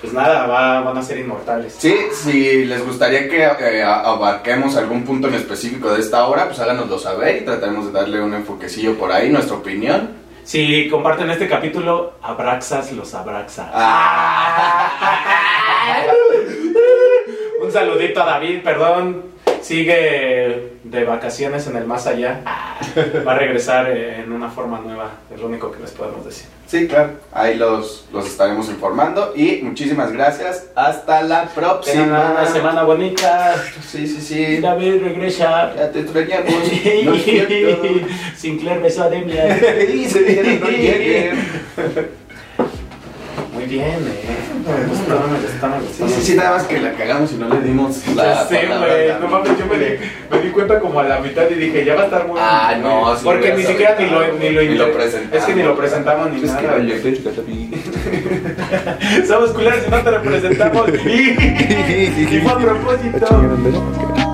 pues nada, va- van a ser inmortales. Sí, si les gustaría que eh, abarquemos algún punto en específico de esta obra, pues háganoslo saber y trataremos de darle un enfoquecillo por ahí, nuestra opinión. Si comparten este capítulo, Abraxas los abraxa. Ah. Un saludito a David, perdón. Sigue de vacaciones en el más allá. Va a regresar en una forma nueva, es lo único que les podemos decir. Sí, claro, ahí los, los estaremos informando y muchísimas gracias. Hasta la Tengan próxima. una semana bonita. Sí, sí, sí. David regresa. Ya te extrañamos. No. Sinclair besó a Demian. Dijeron, no bien, eh. Gustó, me gustó, me gustó. Sí, sí, sí, nada más que la cagamos y no le dimos la Ya sé, palabra güey. No mames, yo me di, me di cuenta como a la mitad y dije, ya va a estar muy. Ah, no, sí, Porque ni siquiera ni lo, ni lo, Ni lo presentamos. Es que ni lo presentamos ni Es que nada. güey. llegué. Somos culeros y no te representamos. y, y fue a propósito.